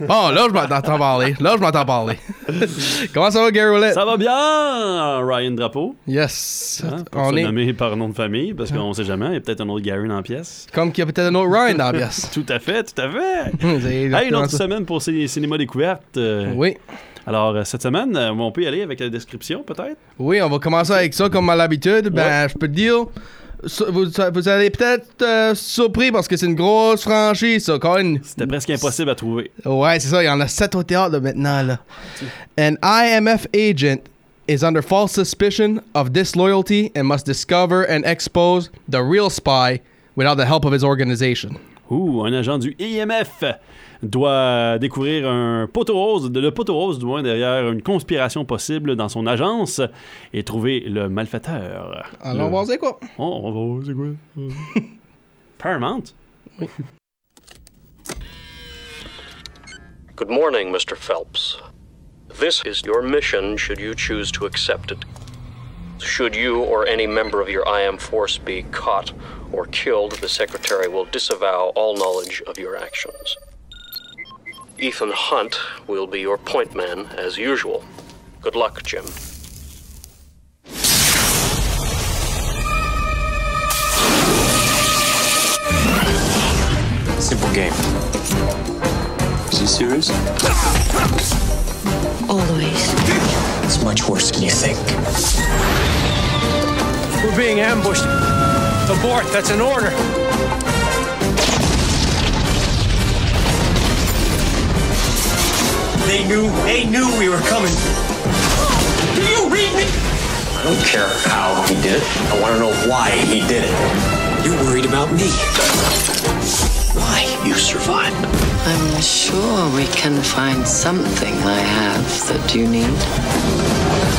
Bon, là, je m'entends parler. Là, je m'entends parler. Comment ça va, Gary Roulette? Ça va bien, Ryan Drapeau. Yes. Hein, pour On se est nommer par nom de famille, parce qu'on sait jamais, il y a peut-être un autre Gary dans la pièce. comme qu'il y a peut-être un autre Ryan dans la pièce. Tout à fait, tout à fait. Hey, une autre ça. semaine pour Cin- Cinéma Découverte. euh, Oui. Alors, euh, cette semaine, euh, on peut y aller avec la description, peut-être? Oui, on va commencer avec ça comme à l'habitude. Ben, je peux te dire, vous, vous allez peut-être euh, surpris parce que c'est une grosse franchise, ça. Même. C'était presque impossible à trouver. Ouais, c'est ça. Il y en a sept au théâtre là, maintenant. Là. An IMF agent is under false suspicion of disloyalty and must discover and expose the real spy without the help of his organization. Ouh, un agent du IMF doit découvrir un poteau rose, le poteau rose du moins derrière une conspiration possible dans son agence et trouver le malfaiteur. Alors, on Le- va c'est quoi. Oh, on va voir, c'est quoi? Paramount? Good morning, Mr. Phelps. This is your mission should you choose to accept it. Should you or any member of your IM force be caught or killed, the Secretary will disavow all knowledge of your actions. Ethan Hunt will be your point man as usual. Good luck, Jim. Simple game. Is he serious? Always. It's much worse than you think. We're being ambushed. Abort, that's an order. They knew, they knew we were coming. Do you read me? I don't care how he did it. I want to know why he did it. You're worried about me. Why you survived. I'm sure we can find something I have that you need.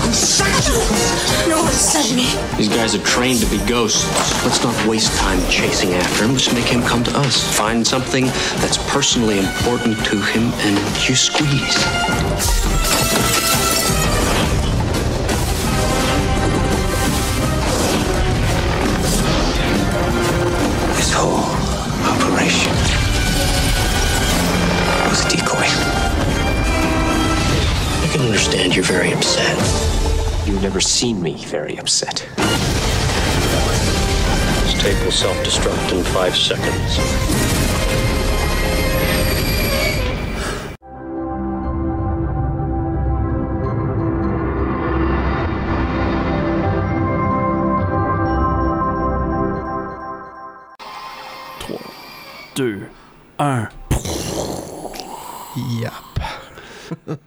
No one sent me. These guys are trained to be ghosts. Let's not waste time chasing after him. Let's make him come to us. Find something that's personally important to him and you squeeze. This whole operation was a decoy. I can understand you're very upset. You've never seen me very upset. This tape will self-destruct in five seconds.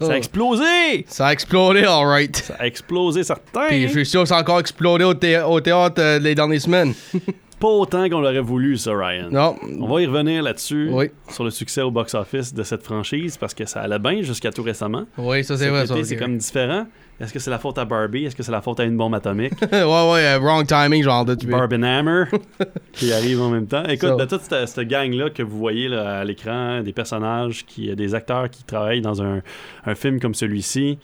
Ça a explosé! Ça a explosé, alright. Ça a explosé, certain! Puis je suis sûr que ça a encore explosé au, thé- au théâtre euh, les dernières semaines. Pas autant qu'on l'aurait voulu, ça, Ryan. Non. On va y revenir là-dessus, Oui. sur le succès au box-office de cette franchise, parce que ça allait bien jusqu'à tout récemment. Oui, ça c'est vrai. c'est comme différent. Est-ce que c'est la faute à Barbie? Est-ce que c'est la faute à une bombe atomique? ouais, ouais, euh, wrong timing, genre de tuer. Barbenhammer qui arrive en même temps. Écoute, de toute cette, cette gang-là que vous voyez là, à l'écran, des personnages, qui, des acteurs qui travaillent dans un, un film comme celui-ci,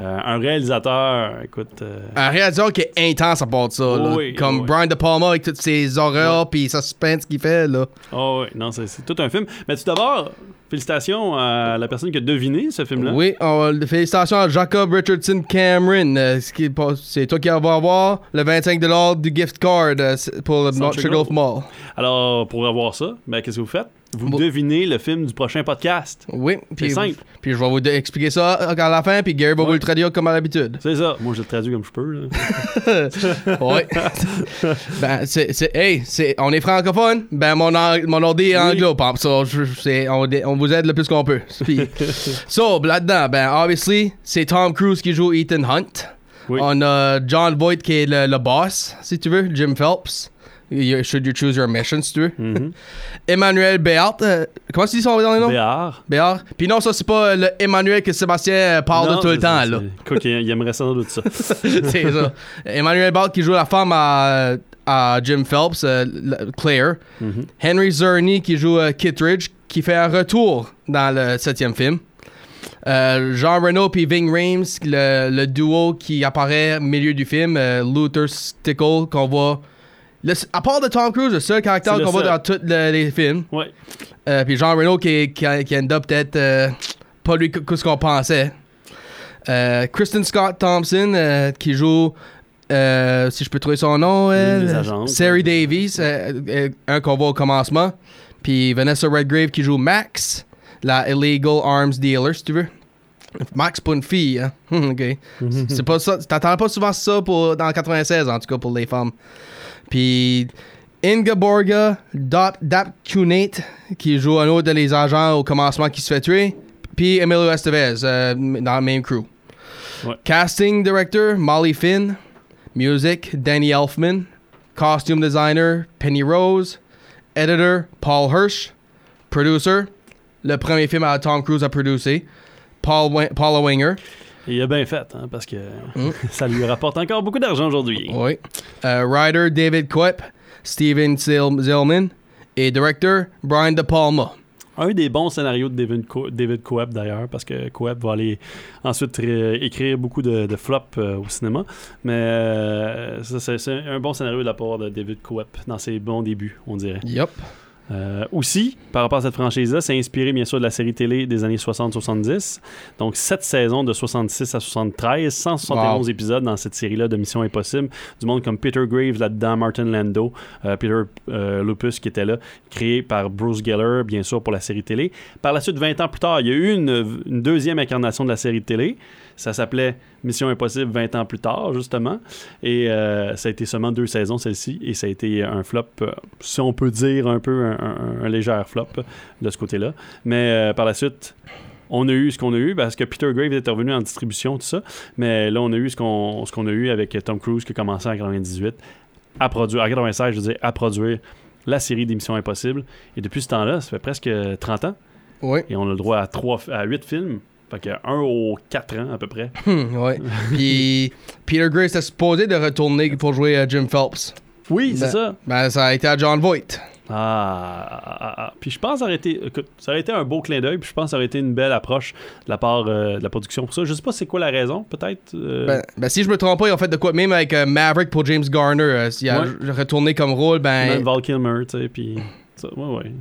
euh, un réalisateur, écoute, euh, Un réalisateur qui est intense à part de ça, là. Oui, Comme oui. Brian De Palma avec toutes ses horreurs puis suspense qu'il fait, là. oh ouais, non, c'est, c'est tout un film. Mais tout d'abord, félicitations à la personne qui a deviné ce film-là. Oui, on- félicitations à Jacob Richardson Cameron. euh, c'est toi qui vas avoir le 25$ du gift card euh, pour le Sugarloaf Golf. Mall. Alors, pour avoir ça, ben, qu'est-ce que vous faites? Vous Bon. devinez le film du prochain podcast. Oui, puis, simple. puis je vais vous expliquer ça à la fin, puis Gary va vous le traduire comme à l'habitude. C'est ça. Moi, je le traduis comme je peux. Oui. ben, c'est, hey, c'est, on est francophone, ben mon, mon ordi est anglo, pop, so, je- c'est, on, on vous aide le plus qu'on peut. Puis, so, là-dedans, ben, obviously, c'est Tom Cruise qui joue Ethan Hunt. Oui. On a John Voight qui est le, le boss, si tu veux, Jim Phelps. You- should you choose your mission, si tu veux. Mhm. Emmanuel Béart, euh, comment tu dis son nom? Béard. Béart. Puis non, ça, c'est pas le Emmanuel que Sébastien euh, parle Non, de tout le temps, là. Quoi qu'il il aimerait sans doute ça. c'est ça. Emmanuel Balt qui joue la femme à, à Jim Phelps, euh, Claire. Mhm. Henry Zerny qui joue euh, Kittredge, qui fait un retour dans le septième film. Euh, Jean Reno puis Ving Rhames, le, le duo qui apparaît au milieu du film, euh, Luther Stickle, qu'on voit Le- à part de Tom Cruise, le seul caractère qu'on voit dans tous le- les films. Ouais. Euh, puis Jean Reno qui, qui, qui end up peut-être pas lui que, ce qu'on pensait. Kristen Scott Thompson qui joue, si je peux trouver son nom, agentes. Sari Davies, un qu'on voit au commencement. Puis Vanessa Redgrave qui joue Max, la illegal arms dealer, si tu veux. Max, pas une fille, hein? Ok. C'est pas ça. T'entends pas souvent ça pour, dans 96, en tout cas, pour les femmes. Puis Ingeborga Dot Dapkunate, qui joue un autre des agents au commencement qui se fait tuer. Puis Emilio Estevez, euh, dans le même crew. Ouais. Casting director, Molly Finn. Music, Danny Elfman. Costume designer, Penny Rose. Editor, Paul Hirsch. Producer, le premier film à Tom Cruise a producé. Paul Wi- Paula Winger. Il a bien fait, hein, parce que Mm. ça lui rapporte encore beaucoup d'argent aujourd'hui. Oui. Euh, writer David Koepp, Steven Zil- Zillman et director Brian De Palma. Un des bons scénarios de David, Co- David Coeb d'ailleurs, parce que Coeb va aller ensuite écrire beaucoup de, flops euh, au cinéma. Mais euh, c'est un bon scénario de la part de David Coeb dans ses bons débuts, on dirait. Yup. Euh, aussi, par rapport à cette franchise-là, c'est inspiré bien sûr de la série télé des années 60-70. Donc, sept saisons de 66 à 73, 171 Wow. épisodes dans cette série-là de Mission Impossible. Du monde comme Peter Graves là-dedans, Martin Lando, euh, Peter euh, Lupus qui était là, créé par Bruce Geller, bien sûr, pour la série télé. Par la suite, 20 ans plus tard, il y a eu une, une deuxième incarnation de la série télé. Ça s'appelait Mission Impossible 20 ans plus tard, justement. Et euh, ça a été seulement deux saisons, celle-ci. Et ça a été un flop, euh, si on peut dire un peu un, un- un léger flop de ce côté-là. Mais euh, par la suite, on a eu ce qu'on a eu parce que Peter Graves est revenu en distribution, tout ça. Mais là, on a eu ce qu'on ce qu'on a eu avec Tom Cruise qui a commencé en 98 à produire, en 96, je veux dire, à produire la série d'émissions Impossibles. Et depuis ce temps-là, ça fait presque 30 ans. Oui. Et on a le droit à, trois, à 8 films. Fait que un aux 4 ans à peu près. Hmm, ouais. Puis Peter Grace était supposé de retourner pour jouer à Jim Phelps. Oui, c'est Ben- ça. Ben, ça a été à John Voight. Ah, ah, ah, ah. Puis je pense que ça aurait été, écoute, ça aurait été un beau clin d'œil, puis je pense que ça aurait été une belle approche de la part euh, de la production pour ça. Je sais pas c'est quoi la raison, peut-être. euh, Ben, ben, si je me trompe pas, ils ont fait de quoi Même avec euh, Maverick pour James Garner. S'il a Ouais. retourné comme rôle, ben. Même Val Kilmer, tu sais, puis... ça, ouais, ouais.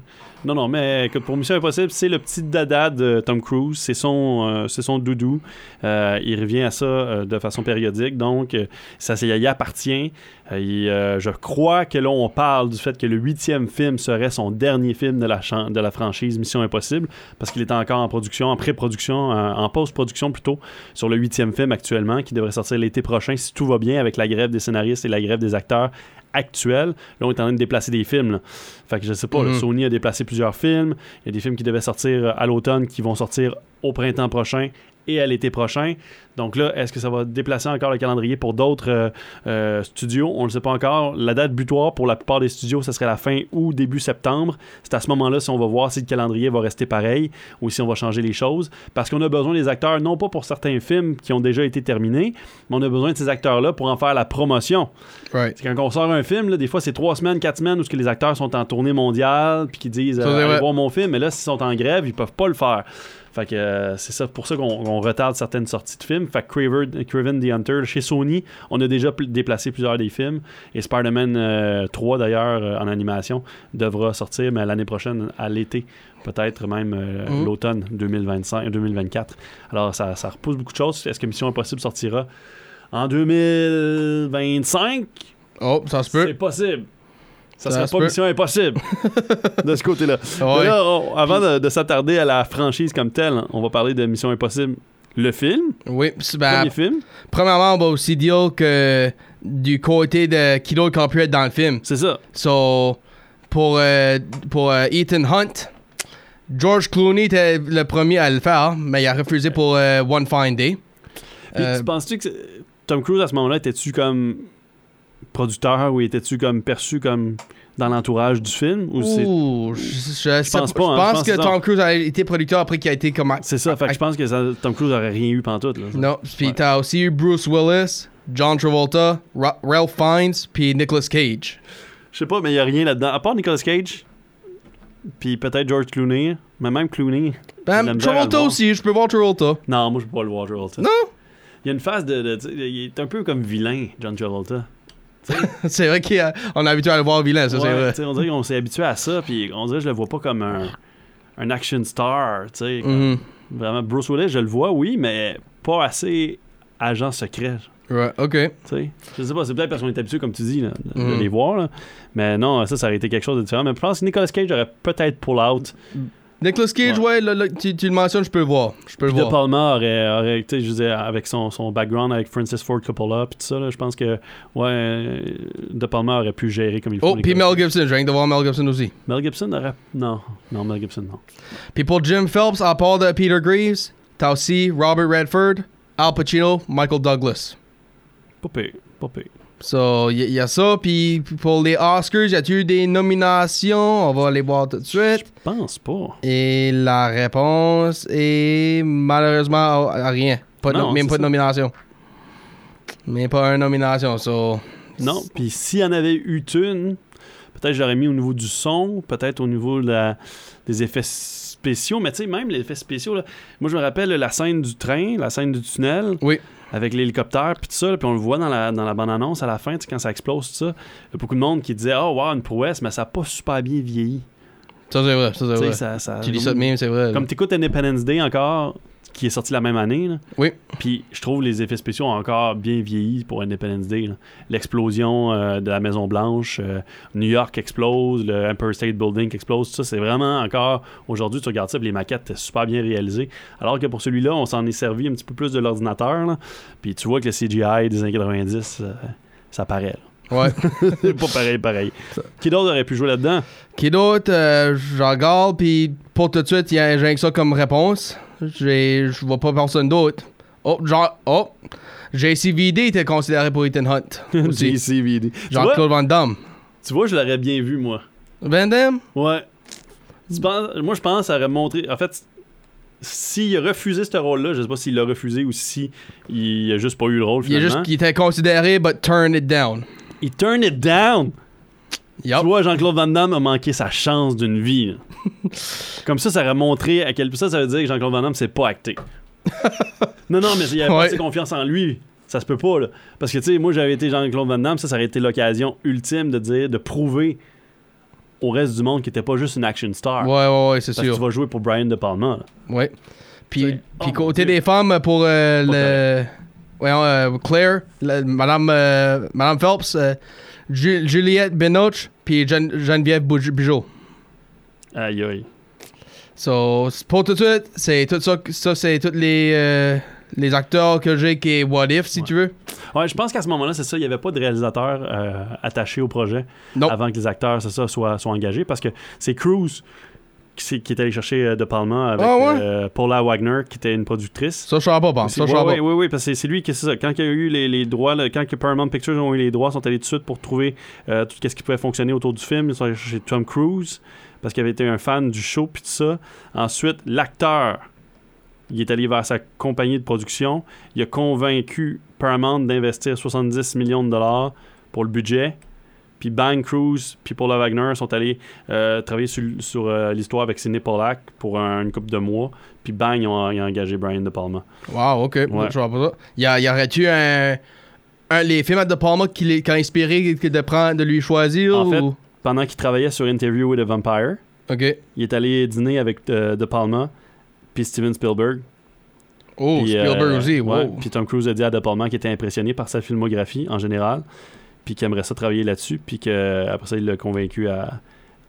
Non, non, mais pour Mission Impossible, c'est le petit dada de Tom Cruise, c'est son, euh, son doudou. Euh, il revient à ça euh, de façon périodique, donc ça, y appartient. Je crois que là, on parle du fait que le huitième film serait son dernier film de la, de la franchise Mission Impossible, parce qu'il est encore en production, en pré-production, en post-production plutôt, sur le huitième film actuellement, qui devrait sortir l'été prochain, si tout va bien, avec la grève des scénaristes et la grève des acteurs actuelle. Là, on est en train de déplacer des films. là. Fait que je sais pas, là, Mhm. Sony a déplacé plusieurs films. Il y a des films qui devaient sortir euh, à l'automne qui vont sortir au printemps prochain et à l'été prochain. Donc là, est-ce que ça va déplacer encore le calendrier pour d'autres euh, euh, studios? On ne le sait pas encore. La date butoir pour la plupart des studios, ça serait la fin août, début septembre. C'est à ce moment-là si on va voir si le calendrier va rester pareil ou si on va changer les choses. Parce qu'on a besoin des acteurs, non pas pour certains films qui ont déjà été terminés, mais on a besoin de ces acteurs-là pour en faire la promotion. Right. Quand on sort un film, là, des fois c'est trois semaines, quatre semaines où ce que les acteurs sont en tournée mondiale puis qui disent euh, allez voir mon film, mais là s'ils sont en grève, ils peuvent pas le faire. Fait que euh, c'est ça pour ça qu'on on retarde certaines sorties de films. Fait que Craver- Craven the Hunter, chez Sony, on a déjà pl- déplacé plusieurs des films. Et Spider-Man euh, 3 d'ailleurs euh, en animation devra sortir mais l'année prochaine à l'été, peut-être même euh, Mhm. l'automne 2025 2024. Alors ça, ça repousse beaucoup de choses. Est-ce que Mission Impossible sortira en 2025 Oh, ça se c'est peut. possible. Ça, Ça serait se pas mission impossible de ce côté-là. Mais Ouais. là, on- avant de, de s'attarder à la franchise comme telle, on va parler de Mission Impossible, le film, Oui, c'est- ben, premier film. premièrement, on va aussi dire que du côté de qui d'autre qu'on peut être dans le film. C'est ça. So, pour, euh, pour euh, Ethan Hunt, George Clooney était le premier à le faire, mais il a refusé pour euh, One Fine Day. Puis tu penses-tu que Tom Cruise à ce moment-là était-tu comme producteur ou était-tu comme perçu comme dans l'entourage du film ou Ouh, je, je sais pense pas. hein, Je je pense pense que. Tom Cruise a été producteur après qu'il a été comme. c'est ça fait que je pense que ça- Tom Cruise aurait rien eu pantoute là. Non, puis Ouais. t'as aussi eu Bruce Willis, John Travolta, Ra- Ralph Fiennes, puis Nicolas Cage. Je sais pas mais il y a rien là-dedans à part Nicolas Cage puis peut-être George Clooney mais même Clooney Ben, Travolta aussi, je peux voir Travolta. non moi je peux pas le voir Travolta Non? il y a une phase de, il est un peu comme vilain John Travolta c'est vrai qu'on est habitué à le voir vilain, ça, c'est vrai. on dirait qu'on s'est habitué à ça, puis on dirait que je le vois pas comme un, un action star, tu sais. comme- Mhm. Vraiment, Bruce Willis, je le vois, oui, mais pas assez agent secret. Ouais, ok. Je sais pas, c'est peut-être parce qu'on est habitué, comme tu dis, là, de, de Mhm. les voir. là. Mais non, ça, ça aurait été quelque chose de différent. Mais je pense que Nicolas Cage aurait peut-être pull out. Nicolas Cage, ouais, là, là, tu, tu le mentionnes, je peux le voir. Je peux le Puis De voir. Palma aurait, aurait je disais, avec son, son background avec Francis Ford Coppola, puis tout ça, je pense que, ouais, De Palma aurait pu gérer comme il faut. Oh, puis Mel Gibson, j'ai rien de voir Mel Gibson aussi. Mel Gibson aurait. Non, non, Mel Gibson, non. Puis pour Jim Phelps, à part de Peter Greaves, t'as aussi Robert Redford, Al Pacino, Michael Douglas. Pas pire, pas pire. So, il y, y a ça. Puis pour les Oscars, y a-tu eu des nominations? On va les voir tout de suite. Je pense pas. Et la réponse est malheureusement à, rien. Pas Non, même pas de nomination. Même pas une nomination. So, Non, puis s'il y en avait eu une, peut-être j'aurais mis au niveau du son, peut-être au niveau de la- des effets spéciaux, mais tu sais, même les effets spéciaux, là, moi je me rappelle la scène du train, la scène du tunnel, Oui. Avec l'hélicoptère, puis tout ça, puis on le voit dans la, dans la bande-annonce à la fin, quand ça explose, tout ça, il y a beaucoup de monde qui disait « Oh, wow, une prouesse, mais ça n'a pas super bien vieilli. ça c'est vrai. Ça c'est » vrai. ça- ça- Tu dis ça de même, c'est vrai. Comme tu écoutes Independence Day encore, qui est sorti la même année, là, Oui. puis je trouve les effets spéciaux ont encore bien vieilli pour Independence Day. L'explosion euh, de la Maison Blanche, euh, New York explose, le Empire State Building explose, tout ça, c'est vraiment encore... Aujourd'hui, tu regardes ça, les maquettes étaient super bien réalisées. Alors que pour celui-là, on s'en est servi un petit peu plus de l'ordinateur, puis tu vois que le CGI des années 90, euh, ça paraît. là. Ouais. C'est pas pareil, pareil. Qui d'autre aurait pu jouer là-dedans? Qui d'autre? Euh, je regarde, puis pour tout de suite, il y a j'ai rien que ça comme réponse. J'ai- Je vois pas personne d'autre. Oh, genre, oh, JCVD était considéré pour Ethan Hunt. JCVD. Jean-Claude Van Damme. tu vois, je l'aurais bien vu, moi. Van Damme? Ouais. Tu penses- moi, je pense ça aurait montré. En fait, s'il a refusé ce rôle-là, je sais pas s'il l'a refusé ou si il a juste pas eu le rôle Il, est finalement. juste, il était considéré, but turn it down. Il turn it down? Tu vois, Jean-Claude Van Damme a manqué sa chance d'une vie. Comme ça, ça aurait montré à quel point ça, ça veut dire que Jean-Claude Van Damme, c'est pas acté. non, non, mais il avait pas Ouais. assez confiance en lui. Ça se peut pas, là. Parce que, tu sais, moi, j'avais été Jean-Claude Van Damme, ça, ça aurait été l'occasion ultime de dire, de prouver au reste du monde qu'il était pas juste une action star. Ouais, ouais, ouais, c'est Parce que sûr. tu vas jouer pour Brian De Palma. là. Ouais. Puis, oh côté Dieu. des femmes, pour euh, le. Voyons, euh, Claire, la- Madame, euh, Madame Phelps, euh, Ju- Juliette Binoche, puis Gen- Geneviève Bijot. Aïe, aïe. So, pour tout de suite, c'est tout ça, ça c'est tous les, euh, les acteurs que j'ai qui est What If, si Ouais. tu veux. Ouais, je pense qu'à ce moment-là, c'est ça, il n'y avait pas de réalisateur euh, attaché au projet avant que les acteurs, c'est ça, soient, soient engagés parce que c'est Cruise qui, est allé chercher euh, De Palma avec Ah ouais? euh, Paula Wagner, qui était une productrice. Ça, je savais pas, Ça, je pas. ouais, ouais, parce que c'est- lui qui c'est ça. Quand il y a eu les, les droits, là, quand Paramount Pictures ont eu les droits, ils sont allés tout de suite pour trouver euh, tout ce qui pouvait fonctionner autour du film. Ils sont allés chercher Tom Cruise parce qu'il avait été un fan du show puis tout ça. Ensuite, l'acteur, il est allé vers sa compagnie de production. Il a convaincu Paramount d'investir 70 millions de dollars pour le budget. Puis Bang Cruise puis Paula Wagner sont allés euh, travailler sur, sur, euh, l'histoire avec Sidney Pollack pour un- une couple de mois. Puis Bang, ils ont, ils ont engagé Brian De Palma. Wow, ok. Je savais pas ça. Y, a- y aurait-tu un, un. Les films de Palma qui, a inspiré de, prendre, de lui choisir En fait, ou- pendant qu'il travaillait sur Interview with a Vampire, il est allé dîner avec euh, De Palma puis Steven Spielberg. Oh, Spielberg aussi. ouais, Wow. Puis Tom Cruise a dit à De Palma qu'il était impressionné par sa filmographie en général, puis qu'il aimerait ça travailler là-dessus, puis qu'après ça, il l'a convaincu à,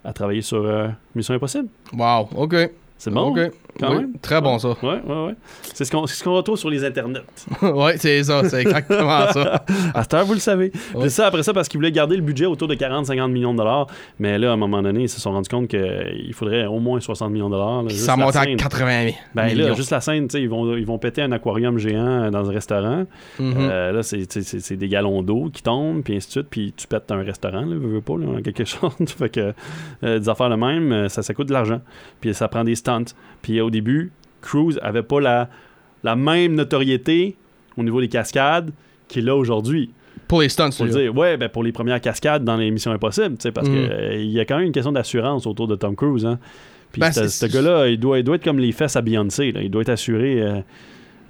à travailler sur euh, Mission Impossible. Wow, ok. C'est bon, Ok. Quand Oui, même. Très bon, ça. Ouais, ouais, ouais. C'est ce qu'on ce retrouve sur les internets. ouais, c'est ça. C'est exactement ça. À cette heure, vous le savez. Ouais. Puis ça, après ça, parce qu'ils voulaient garder le budget autour de 40-50 millions de dollars. Mais là, à un moment donné, ils se sont rendus compte qu'il faudrait au moins 60 millions de dollars. là, Puis juste ça monte à scène. 80 Ben millions. là, juste la scène, tu sais, ils vont, ils vont péter un aquarium géant dans un restaurant. Mhm. Euh, là, c'est, des galons d'eau qui tombent, puis ainsi de suite, puis tu pètes un restaurant, là, veux, veux pas, là, quelque chose. fait que euh, des affaires de même, euh, ça, ça coûte de l'argent. Puis ça prend des stunts. Puis au début, Cruise avait pas la, la même notoriété au niveau des cascades qu'il a aujourd'hui. Pour les stunts, veux dire, ouais, ben pour les premières cascades dans les Missions Impossibles, tu sais, parce Mm. qu'il y a quand même une question d'assurance autour de Tom Cruise. Hein. Puis Ben, ce, gars-là, il doit, il doit être comme les fesses à Beyoncé. Là. Il doit être assuré euh,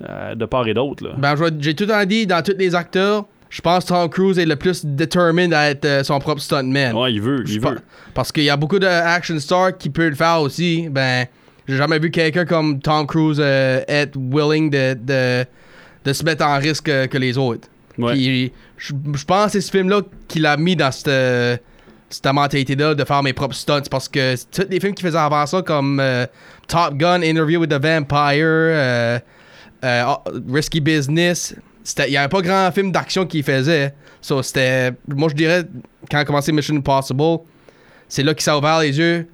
euh, de part et d'autre. Ben, j'ai tout temps dit, dans tous les acteurs, je pense que Tom Cruise est le plus determined à être euh, son propre stuntman. Ouais, il veut, il veut. Parce qu'il y a beaucoup de action stars qui peuvent le faire aussi. Ben, j'ai jamais vu quelqu'un comme Tom Cruise euh, être willing de, de, de se mettre en risque euh, que les autres. Ouais. Je pense que c'est ce film-là qu'il a mis dans cette, cette mentalité-là de faire mes propres stunts. Parce que tous les films qu'il faisait avant ça, comme euh, Top Gun, Interview with the Vampire, euh, euh, Risky Business, il n'y avait pas grand film d'action qu'il faisait. So, c'était, moi, je dirais, quand a commencé Mission Impossible, c'est là qu'il s'est ouvert les yeux.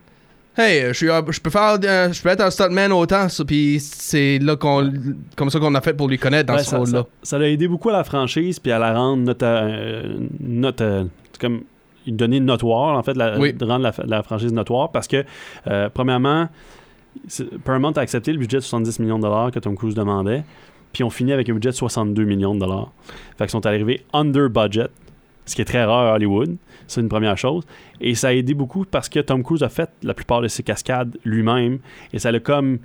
Hey, je, suis, un- je peux faire, je peux être un stuntman autant, puis c'est là qu'on, comme ça qu'on a fait pour lui connaître dans Ouais, ce ça, rôle-là. ça, l'a aidé beaucoup à la franchise puis à la rendre nota- euh, euh, comme il donner notoire en fait la- Oui. de rendre la, la franchise notoire parce que euh, premièrement Paramount a accepté le budget de 70 millions de dollars que Tom Cruise demandait puis on finit avec un budget de 62 millions de dollars fait qu'ils sont arrivés under budget ce qui est très rare à Hollywood c'est une première chose et ça a aidé beaucoup parce que Tom Cruise a fait la plupart de ses cascades lui-même et ça l'a comme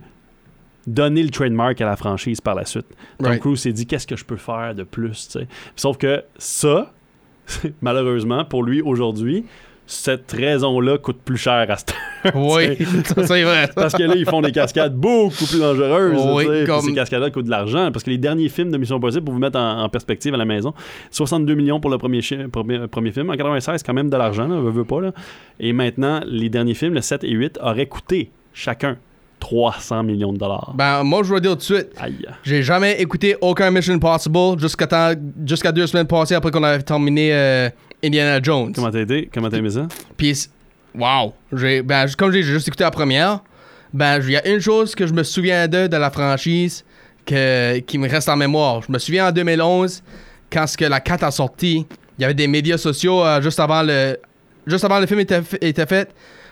donné le trademark à la franchise par la suite Tom Right. Cruise s'est dit qu'est-ce que je peux faire de plus. Sauf que ça, malheureusement pour lui aujourd'hui, cette raison-là coûte plus cher à ce Oui, ça, c'est vrai. parce que là ils font des cascades beaucoup plus dangereuses. Oui, comme- Ces cascades-là coûtent de l'argent parce que les derniers films de Mission Impossible pour vous mettre en, en perspective à la maison, 62 millions pour le premier, premier, premier film en 96, c'est quand même de l'argent, là, veut, veut pas là. Et maintenant les derniers films, le 7 et 8 auraient coûté chacun 300 millions de dollars. Ben, moi, je vais dire tout de suite, Aïe. j'ai jamais écouté aucun Mission Impossible jusqu'à temps- jusqu'à deux semaines passées après qu'on avait terminé euh, Indiana Jones. Comment t'as été? Comment t'as aimé ça? Puis, wow! J'ai, ben, comme j'ai juste écouté la première, ben, il y a une chose que je me souviens de de la franchise que, qui me reste en mémoire. Je me souviens en 2011, quand ce que la 4 a sorti, il y avait des médias sociaux euh, juste avant le juste avant le film était, était fait.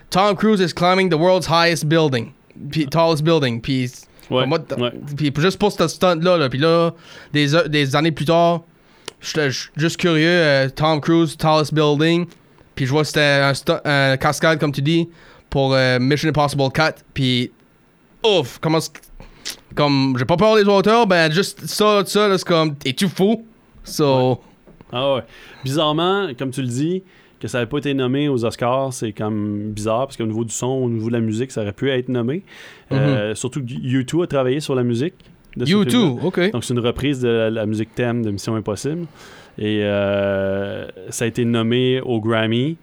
Tom Cruise is climbing the world's highest building. Puis, tallest building. Puis, Ouais, ouais. juste pour ce stunt-là, là, puis là, des, des années plus tard, j'étais juste curieux, euh, Tom Cruise, tallest building, puis je vois que c'était un, cascade, comme tu dis, pour euh, Mission Impossible 4, puis ouf, comment comme j'ai pas peur des auteurs, ben juste ça, ça, c'est comme, es-tu fou? So, Ah ouais. Bizarrement, comme tu le dis, que ça n'avait pas été nommé aux Oscars, c'est comme bizarre parce qu'au niveau du son, au niveau de la musique, ça aurait pu être nommé. Euh, surtout que U2 a travaillé sur la musique. De ce you film-là. too, ok. Donc c'est une reprise de la, la musique thème de Mission Impossible. Et euh, ça a été nommé au Grammy.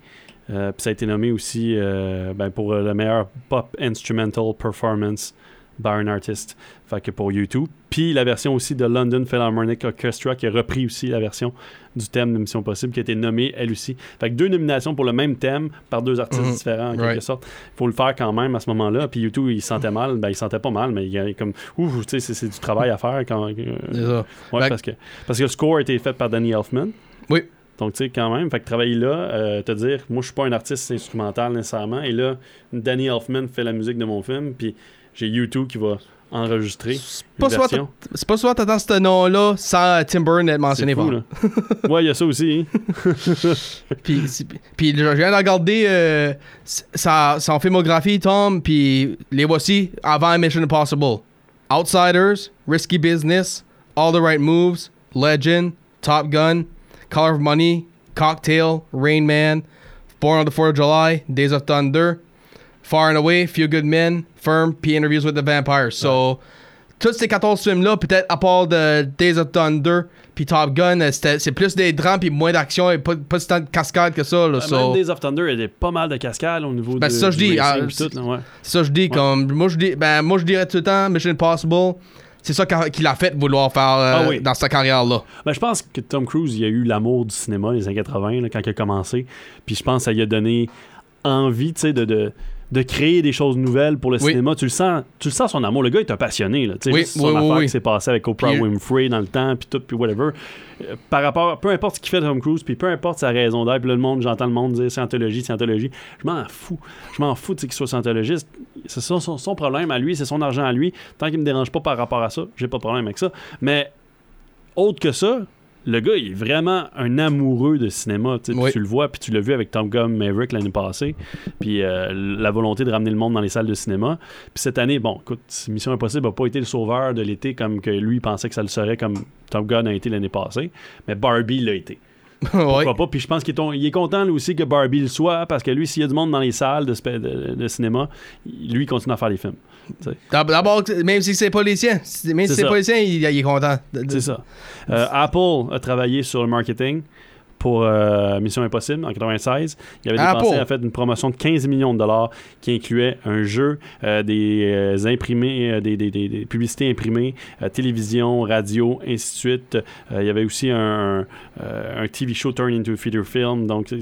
Euh, puis ça a été nommé aussi euh, ben, pour le meilleur pop instrumental performance by an artist. Fait que pour YouTube. Puis la version aussi de London Philharmonic Orchestra qui a repris aussi la version du thème de Mission Possible qui a été nommée elle aussi. Fait que deux nominations pour le même thème par deux artistes Mhm. différents en quelque sorte. faut le faire quand même à ce moment-là. Puis YouTube, il se sentait mal. Ben, il se sentait pas mal, mais il y a comme, ouf, tu sais, c'est- du travail à faire quand. euh, C'est ça. Ouais, parce que, parce que le score a été fait par Danny Elfman. Oui. Donc, tu sais, quand même, fait que travailler là, euh, te dire, moi, je suis pas un artiste instrumental nécessairement, et là, Danny Elfman fait la musique de mon film, puis j'ai YouTube qui va version. C'est pas souvent t'attends ce nom-là sans Tim Burton être mentionné. fou, par- là. ouais, il y a ça aussi. hein. Puis, je viens de regarder euh, sa, son filmographie, Tom, puis les voici avant Mission Impossible. Outsiders, Risky Business, All the Right Moves, Legend, Top Gun, Color of Money, Cocktail, Rain Man, Born on the 4th of July, Days of Thunder, Far and Away, Few Good Men, Firm, puis Interviews with the Vampire. So, tous ces 14 films-là, peut-être à part de Days of Thunder puis Top Gun, euh, c'est plus des drames puis moins d'action et pas, pas tant de cascade que ça. Là, Euh, so- Même Days of Thunder, il y avait pas mal de cascades au niveau Ben, de, ça, je dis, ah, ouais. C'est ça je dis, comme, moi je, dis, ben, moi je dirais tout le temps, Mission Impossible, c'est ça qu'il a fait vouloir faire euh, Ah oui. dans sa carrière-là. Ben, je pense que Tom Cruise, il a eu l'amour du cinéma les années 80 là, quand il a commencé. Puis je pense que ça lui a donné envie tu sais, de, de, de créer des choses nouvelles pour le Oui. cinéma. Tu le sens, tu le sens son amour. Le gars est un passionné. Là, tu sais, Oui, son oui, oui, affaire qui s'est passé avec Oprah Puis- Winfrey dans le temps, puis tout, puis whatever. Euh, par rapport, peu importe ce qu'il fait Tom Cruise, puis peu importe sa raison d'être, puis le monde, j'entends le monde dire Scientologie, Scientologie. Je m'en fous. Je m'en fous qu'il soit Scientologiste. C'est son, son, son problème à lui, c'est son argent à lui. Tant qu'il me dérange pas par rapport à ça, j'ai pas de problème avec ça. Mais autre que ça, le gars, il est vraiment un amoureux de cinéma. tu Oui. Le vois, puis tu l'as vu avec Tom Gunn Maverick l'année passée. Puis euh, la volonté de ramener le monde dans les salles de cinéma. Puis cette année, bon, écoute, Mission Impossible n'a pas été le sauveur de l'été comme que lui pensait que ça le serait, comme Tom Gunn a été l'année passée. Mais Barbie l'a été. Ouais. Pourquoi pas? Puis je pense qu'il est, content lui aussi que Barbie le soit, parce que lui, s'il y a du monde dans les salles de, spe- de- de cinéma, lui, il continue à faire des films. D'ab- D'abord, même si c'est pas les siens, même si C'est pas les siens, il, il est content. C'est ça. Euh, Apple a travaillé sur le marketing pour euh, Mission Impossible en 96. Il avait dépensé Apple. en fait une promotion de 15 millions de dollars qui incluait un jeu, euh, des euh, imprimés, des, des- des- des publicités imprimées, télévision, radio, ainsi de suite. Il y avait aussi un, un TV show turn into a feature film. Donc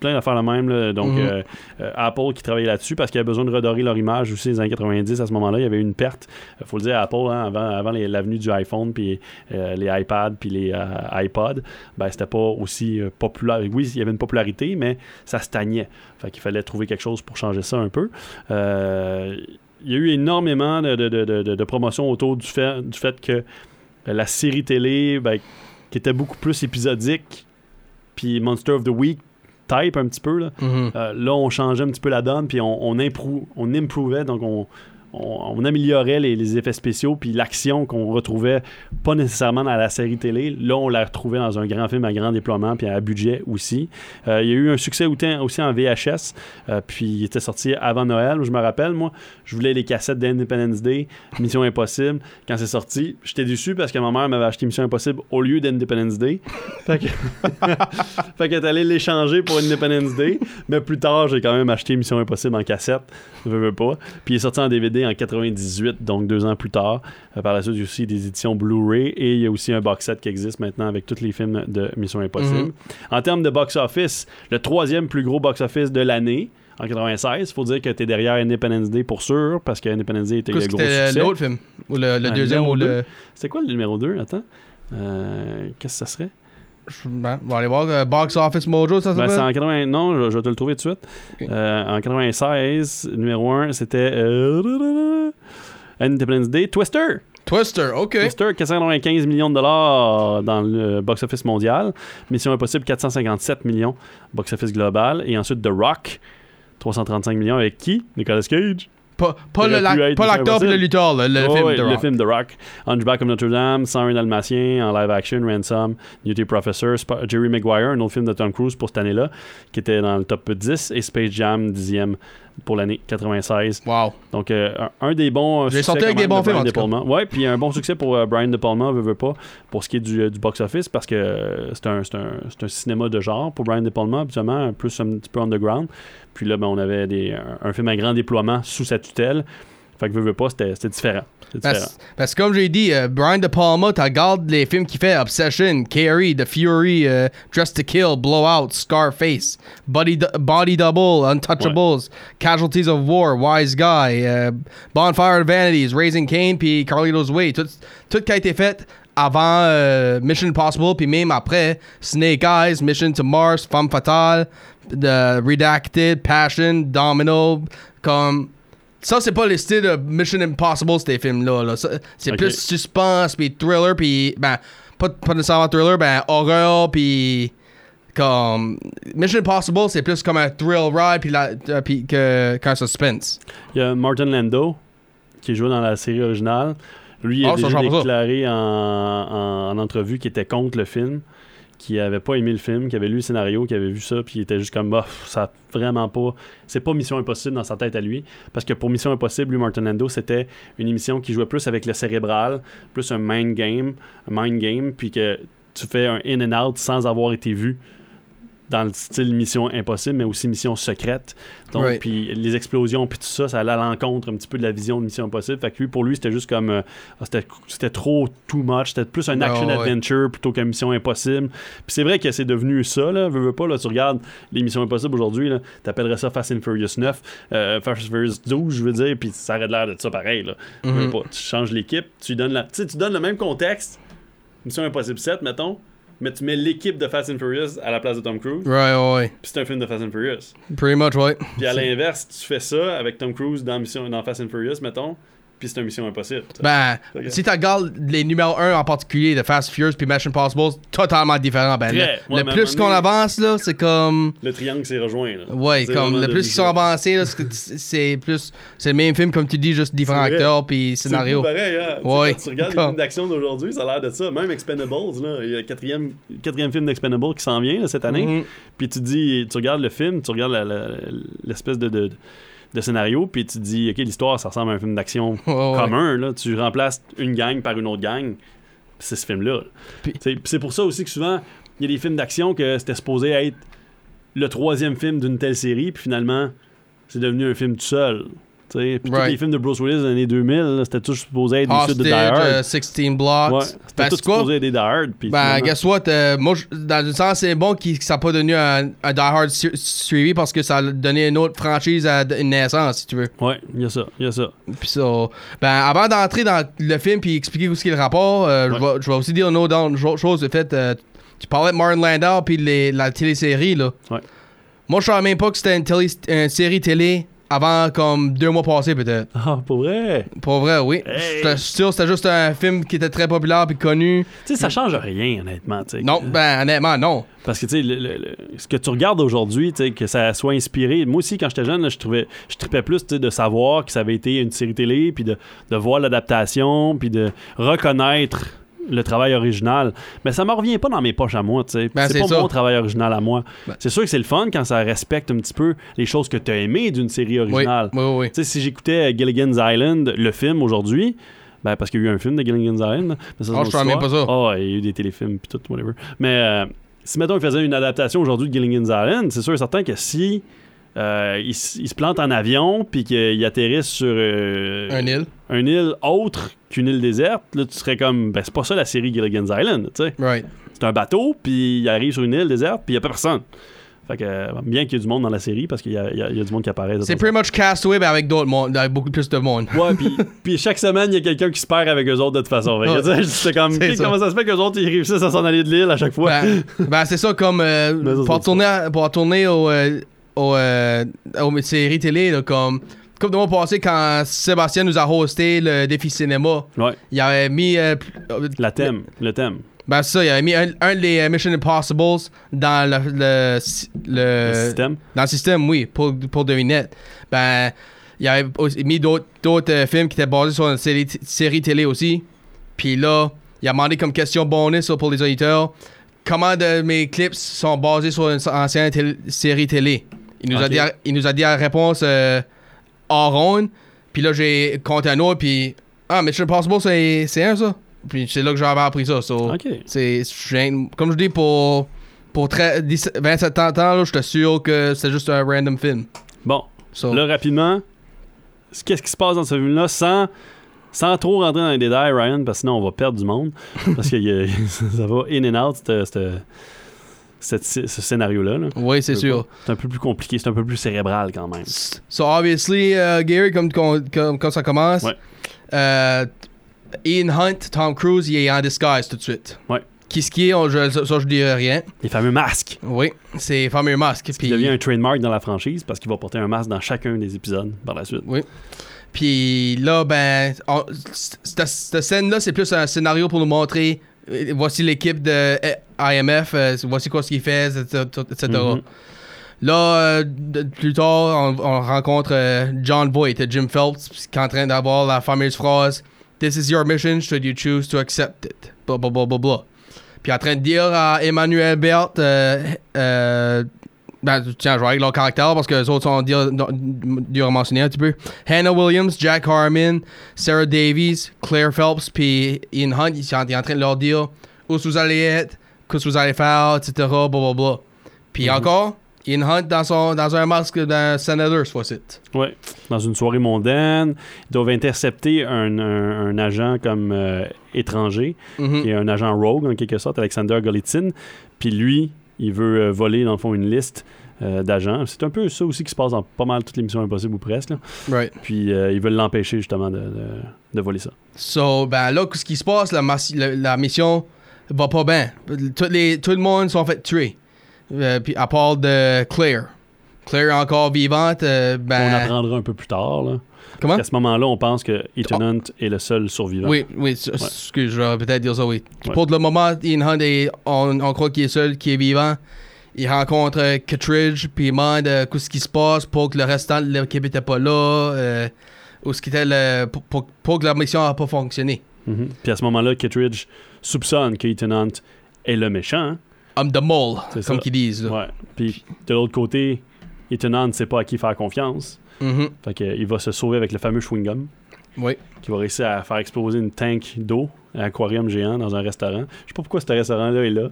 plein d'affaires la même. là. Donc Mhm. euh, euh, Apple qui travaillait là-dessus parce qu'il avait besoin de redorer leur image aussi les années 90 à ce moment-là. Il y avait eu une perte. Il faut le dire, Apple, hein, avant, avant l'avenue du iPhone, puis euh, les iPads, puis les euh, iPods, ben, c'était pas aussi euh, populaire. Oui, il y avait une popularité, mais ça stagnait. Fait qu'il fallait trouver quelque chose pour changer ça un peu. Euh, il y a eu énormément de, de, de, promotions autour du fait, du fait que euh, la série télé, ben, qui était beaucoup plus épisodique, puis Monster of the Week type un petit peu, là, Mhm. euh, là, on changeait un petit peu la donne, puis on, on, on improuvait, donc on, on, améliorait les, effets spéciaux, puis l'action qu'on retrouvait pas nécessairement dans la série télé. Là, on la retrouvait dans un grand film à grand déploiement, puis à budget aussi. Euh, il y a eu un succès aussi en VHS, euh, puis il était sorti avant Noël. Je me rappelle, moi, je voulais les cassettes d'Independence Day, Mission Impossible. Quand c'est sorti, j'étais déçu parce que ma mère m'avait acheté Mission Impossible au lieu d'Independence Day. Fait que- fait est allée l'échanger pour Independence Day. Mais plus tard, j'ai quand même acheté Mission Impossible en cassette. Je veux pas. Puis il est sorti en DVD en 98, donc deux ans plus tard. Euh, par la suite, il y a aussi des éditions Blu-ray et il y a aussi un box set qui existe maintenant avec tous les films de Mission Impossible. Mhm. En termes de box-office, le troisième plus gros box-office de l'année. En 96, il faut dire que tu es derrière Independence Day pour sûr, parce que Independence Day était le gros c'était succès. l'autre film? Ou le, le Ah, deuxième ou le. C'était quoi le numéro 2 Attends. Euh, Qu'est-ce que ça serait? Ben, on va aller voir. euh, Box Office Mojo, ça Ben, c'est en 80... Non, je, je vais te le trouver tout de suite. Euh, en 96, numéro 1, c'était euh, Independence Day. Twister. Twister, ok. Twister, 495 millions de dollars dans le box-office mondial. Mission Impossible, 457 millions box-office global. Et ensuite, The Rock, 335 millions. Avec qui? Nicolas Cage. Pas, pas le l'acteur puis le lutteur, le Oh, film de le Rock. film The Rock. Hunchback of Notre Dame, 101 Dalmatien en live action, Ransom, Newty Professor, Sp- Jerry Maguire, un autre film de Tom Cruise pour cette année-là, qui était dans le top 10, et Space Jam, 10e pour l'année 96. Wow. Donc, euh, un, un des bons. euh, J'ai succès sorti avec des bons de films, Brian De. Ouais, puis un bon succès pour euh, Brian De Palma, veut, veut pas, pour ce qui est du, euh, du box-office, parce que euh, c'est un, un, un cinéma de genre pour Brian De Palma, habituellement, plus un petit peu underground. Puis là, ben, on avait des, un, un film à grand déploiement sous sa tutelle. Fait que veut, veut pas, c'était différent. Différent. Parce, parce que comme j'ai dit, euh, Brian De Palma, tu regardes les films qu'il fait, Obsession, Carrie, The Fury, euh, Dress to Kill, Blowout, Scarface, Body, Body Double, Untouchables, Casualties of War, Wise Guy, euh, Bonfire of Vanities, Raising Cain, puis Carlito's Way. Tout, tout qui a été fait avant euh, Mission Impossible, puis même après, Snake Eyes, Mission to Mars, Femme Fatale, The Redacted, Passion, Domino, comme... Ça, c'est pas les styles de Mission Impossible, ces films-là. là. C'est plus suspense, puis thriller, puis... Ben, pas, pas nécessairement thriller, ben, horreur, puis... Comme... Mission Impossible, c'est plus comme un thrill ride, puis, la, euh, puis que, qu'un suspense. Il y a Martin Lando, qui joue dans la série originale. Lui, il a Ah, déjà déclaré en, en, en entrevue qu'il était contre le film, qu'il avait pas aimé le film, qu'il avait lu le scénario, qu'il avait vu ça, puis il était juste comme, bah, ça vraiment pas. C'est pas Mission Impossible dans sa tête à lui. Parce que pour Mission Impossible, lui, Martin Lando, c'était une émission qui jouait plus avec le cérébral, plus un mind game, un mind game, puis que tu fais un in and out sans avoir été vu dans le style Mission Impossible, mais aussi Mission Secrète. Donc, Right. puis les explosions, puis tout ça, ça allait à l'encontre un petit peu de la vision de Mission Impossible. Fait que lui, pour lui, c'était juste comme. euh, ah, c'était, trop too much. C'était plus un Ah, ouais. action-adventure plutôt qu'une Mission Impossible. Puis c'est vrai que c'est devenu ça, là. Veux, veux pas, là, tu regardes les Missions Impossibles aujourd'hui, là, t'appellerais ça Fast and Furious 9, euh, Fast and Furious 12, je veux dire, puis ça aurait l'air de ça pareil, là. Veux Mhm. pas. Tu changes l'équipe, tu donnes la. Tu donnes le même contexte, Mission Impossible 7, mettons, mais tu mets l'équipe de Fast and Furious à la place de Tom Cruise, Right, ouais, ouais. puis c'est un film de Fast and Furious. Pretty much, ouais. Puis à l'inverse, tu fais ça avec Tom Cruise dans, Mission, dans Fast and Furious, mettons, puis c'est une mission impossible. Ben, si tu regardes les numéros 1 en particulier de Fast Furious puis Mission Impossible, totalement différent. Ben, Très. le, Ouais, plus qu'on avance, là, c'est comme. Le triangle s'est rejoint. Là. Ouais, C'est comme le plus qu'ils sont avancés, là, c'est c'est plus. C'est le même film, comme tu dis, juste différents C'est acteurs puis C'est scénario. fou pareil, hein? Ouais. quand tu regardes les films d'action d'aujourd'hui, ça a l'air de ça. Même Expendables, là, il y a le quatrième, quatrième film d'Expendables qui s'en vient là, cette année. Mhm. Puis tu dis, tu regardes le film, tu regardes la- la- l'espèce de, de, de scénario, puis tu dis, ok, l'histoire, ça ressemble à un film d'action ouais. commun. Là. Tu remplaces une gang par une autre gang, c'est ce film-là. C'est pour ça aussi que souvent, il y a des films d'action que c'était supposé être le troisième film d'une telle série, puis finalement, c'est devenu un film tout seul. Puis tous les films de Bruce Willis des années 2000, là, c'était tout supposé être des suites de Die Hostage, Hard. euh, 16 Blocks. Ouais, Ben, c'était tout supposé être des Die Hard. Ben, finalement- guess what? euh, moi, dans un sens, c'est bon que ça n'a pas devenu un, un Die Hard su- suivi parce que ça a donné une autre franchise à une naissance, si tu veux. Ouais, il y a ça, il y a ça. Puis ça, ben, avant d'entrer dans le film puis expliquer où est le rapport, euh, Ouais. je, vais, aussi dire une autre chose. Le fait, euh, tu parlais de Martin Landau puis la télésérie, là. Ouais. Moi, je savais même pas que c'était une série télé avant comme deux mois passés, peut-être. Ah, pour vrai? Pour vrai, oui. Hey. Sûr c'était juste un film qui était très populaire puis connu. Tu sais, ça change rien, honnêtement. tu sais. Non, ben, honnêtement, non. Parce que, tu sais, ce que tu regardes aujourd'hui, tu sais, que ça soit inspiré. Moi aussi, quand j'étais jeune, là, je trouvais, je tripais plus, tu sais, de savoir que ça avait été une série télé, puis de, de voir l'adaptation, puis de reconnaître le travail original. Mais ça me revient pas dans mes poches à moi, tu sais. Ben, c'est pas ça. mon travail original à moi. Ben. C'est sûr que c'est le fun quand ça respecte un petit peu les choses que tu as aimées d'une série Oui, originale. oui, oui. Tu sais, si j'écoutais Gilligan's Island, le film aujourd'hui, ben parce qu'il y a eu un film de Gilligan's Island. mais ça, une je histoire. pas ça. Ouais, il y a eu des téléfilms puis tout, whatever. Mais euh, si, mettons, il faisait une adaptation aujourd'hui de Gilligan's Island, c'est sûr et certain que si euh, il, se plante en avion puis qu'il atterrisse sur euh, Un île. une île autre qu'une île déserte, là, tu serais comme, ben c'est pas ça la série Gilligan's Island, tu sais. Right. C'est un bateau, puis il arrive sur une île déserte, puis il y a personne. Fait que, bien qu'il y ait du monde dans la série, parce qu'il y, y a il y a du monde qui apparaît. C'est pretty much Castaway, mais avec d'autres avec beaucoup plus de monde. Ouais, puis, puis chaque semaine, il y a quelqu'un qui se perd avec eux autres de toute façon. Comme, C'est ça. comment ça se fait qu'eux autres, ils réussissent à s'en aller de l'île à chaque fois? Ben, ben, c'est ça comme euh, ça, pour c'est tourner pour tourner au euh, au, euh, aux séries télé là, comme comme de mois passé quand Sébastien nous a hosté le défi cinéma, Ouais, il avait mis euh, euh, la thème, le thème. ben ça, il avait mis un, un des euh, Mission Impossibles dans le le, le- le système? dans le système, oui, pour pour devinette. Ben il avait aussi mis d'autres d'autres films qui étaient basés sur une série, série télé aussi. Puis là, il a demandé comme question bonus pour les auditeurs comment de mes clips sont basés sur une ancienne série télé? Il nous, a dit, il nous a dit la réponse euh, en ronde. Puis là, j'ai compté un autre. Puis, ah, Mission Impossible, c'est c'est un, ça. Puis c'est là que j'avais appris ça. so, c'est, comme je dis, pour, pour très- 17 27 ans, là, je suis sûr que c'est juste un random film. Bon, So, là, rapidement, qu'est-ce qui se passe dans ce film-là sans, sans trop rentrer dans les détails, Ryan, parce que sinon, on va perdre du monde. parce que ça va in and out, cette- cette- cette- ce scénario-là. là. oui, c'est sûr. C'est un peu plus compliqué, c'est un peu plus cérébral quand même. So, obviously, euh, Gary, comme, comme, comme- ça commence, Ouais. euh, Ian Hunt, Tom Cruise, il est en disguise tout de suite. Ouais. Qui ce qui est, on- je, ça, je dirais rien. Les fameux masques. Oui, c'est fameux masque. Il Puis, devient un trademark dans la franchise parce qu'il va porter un masque dans chacun des épisodes par la suite. Oui. Puis là, ben, on- c- cette, cette scène-là, c'est plus un scénario pour nous montrer. Voici l'équipe de eh, IMF, euh, voici quoi ce qu'ils fait, etc. etc. Mhm. Là, euh, plus tard, on, on rencontre euh, John Voight, Jim Phelps, qui est en train d'avoir la fameuse phrase This is your mission, should you choose to accept it? Blah, blah, blah, blah, blah. Puis en train de dire à Emmanuel Bert, euh, euh, ben, tiens, je vais avec leur caractère parce que les autres sont dur à mentionner un petit peu. Hannah Williams, Jack Harmon, Sarah Davies, Claire Phelps, puis Ian Hunt, ils sont, en train de leur dire où vous allez être, qu'est-ce que vous allez faire, etc. Blah, blah, blah. Puis encore, Ian Hunt dans, son, dans un masque d'un sénateur, cette fois-ci. Ouais. Dans une soirée mondaine, ils doivent intercepter un, un- un agent comme euh, étranger, Mhm. qui est un agent rogue en quelque sorte, Alexander Golitsyn. Puis lui, il veut euh, voler dans le fond une liste euh, d'agents. C'est un peu ça aussi qui se passe dans pas mal toutes les missions impossibles ou presque. là. Right. Puis euh, ils veulent l'empêcher justement de, de- de voler ça. So, ben là, ce qui se passe, la, la, la mission va pas bien. Tout, les, tout le monde sont fait tuer. Euh, puis à part de Claire. Claire est encore vivante. euh, On ben, apprendra un peu plus tard. Là. Comment? À ce moment-là, on pense que Ethan Hunt est le seul survivant. Oui, oui, c- excuse, je vais peut-être dire ça, oui. Ouais. Pour le moment, Ian Hunt, est- on, on croit qu'il est seul, qu'il est vivant. Il rencontre euh, Kittredge, puis il demande euh, qu'est-ce qui se passe pour que le restant de l'équipe n'était pas là, euh, ou ce qui était le, pour, pour- pour que la mission n'a pas fonctionné. Mhm. Puis à ce moment-là, Kittredge soupçonne que Ethan Hunt est le méchant. hein. I'm the mole, comme qu'ils disent. là. Ouais. Puis de l'autre côté, Ethan Hunt ne sait pas à qui faire confiance. Mhm. Fait que, il va se sauver avec le fameux chewing-gum Oui. qui va réussir à faire exploser une tank d'eau, un aquarium géant dans un restaurant. Je sais pas pourquoi ce restaurant-là est là.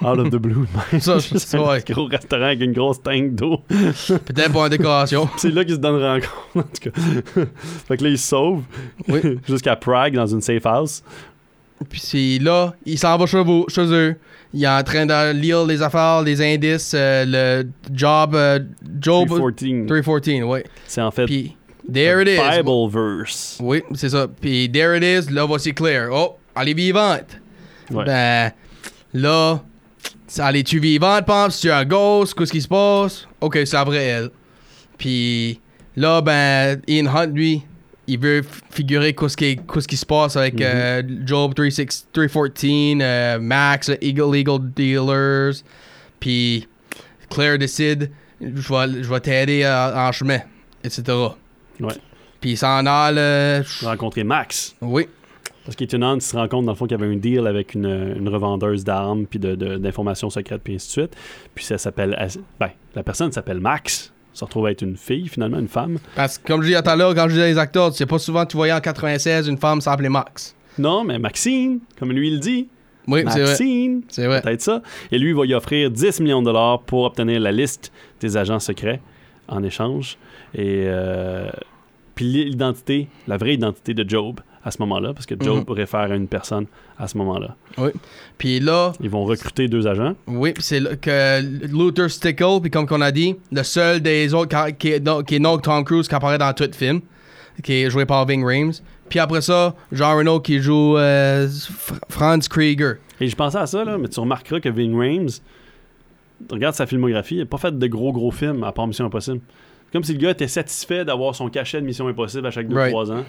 Out of the blue. Ça, ça, un ouais. gros restaurant avec une grosse tank d'eau. Peut-être pour une décoration. C'est là qu'ils se donnent rencontre, en tout cas. fait que là, ils se sauvent Oui. jusqu'à Prague dans une safe house. Puis là, il s'en va chez, vous, chez eux. Il est en train de lire les affaires, les indices, euh, le job, euh, Job 314. 314, oui. C'est en fait Puis, there it is. Bible verse. Oui, c'est ça. Puis, there it is. Là, voici clair. Oh, elle est vivante. Ouais. Ben, là, elle est-tu vivante, pense? Tu es un ghost? Qu'est-ce qui se passe? Ok, c'est vraie elle. Puis, là, ben, Ian Hunt, lui, il veut figurer qu'est-ce qui, se passe avec euh, Job 36 314, euh, Max, Eagle Eagle Dealers. Puis, Claire décide, je vais, je vais t'aider euh, en chemin, etc. Ouais. Puis, il s'en a le. Rencontrer Max. Oui. Parce qu'Ethan Hunt se rend compte, dans le fond, qu'il y avait un deal avec une, une revendeuse d'armes, puis de- de- d'informations secrètes, puis ainsi de suite. Puis ça s'appelle. Ben, la personne s'appelle Max. Se retrouve être une fille, finalement, une femme. Parce que, comme je disais tout à l'heure, quand je disais les acteurs, c'est pas souvent que tu voyais en 96 une femme s'appeler Max. Non, mais Maxine, comme lui il dit. Oui, c'est vrai. Maxine. C'est vrai. Peut-être ça. Et lui, il va y offrir 10 millions de dollars pour obtenir la liste des agents secrets en échange. Et euh, puis l'identité, la vraie identité de Job à ce moment-là, parce que Job Mhm. réfère à une personne à ce moment-là. Oui. Puis là, Ils vont recruter deux agents. oui, c'est que Luther Stickle, puis comme qu'on a dit, le seul des autres qui est, non, qui est non Tom Cruise qui apparaît dans tout le film, qui est joué par Ving Rhames. Puis après ça, Jean Reno qui joue euh, Fr- Franz Krieger. Et je pensais à ça, là, mais tu remarqueras que Ving Rhames, regarde sa filmographie, il n'a pas fait de gros gros films à part Mission Impossible. Comme si le gars était satisfait d'avoir son cachet de Mission Impossible à chaque 2-3 Right. ans.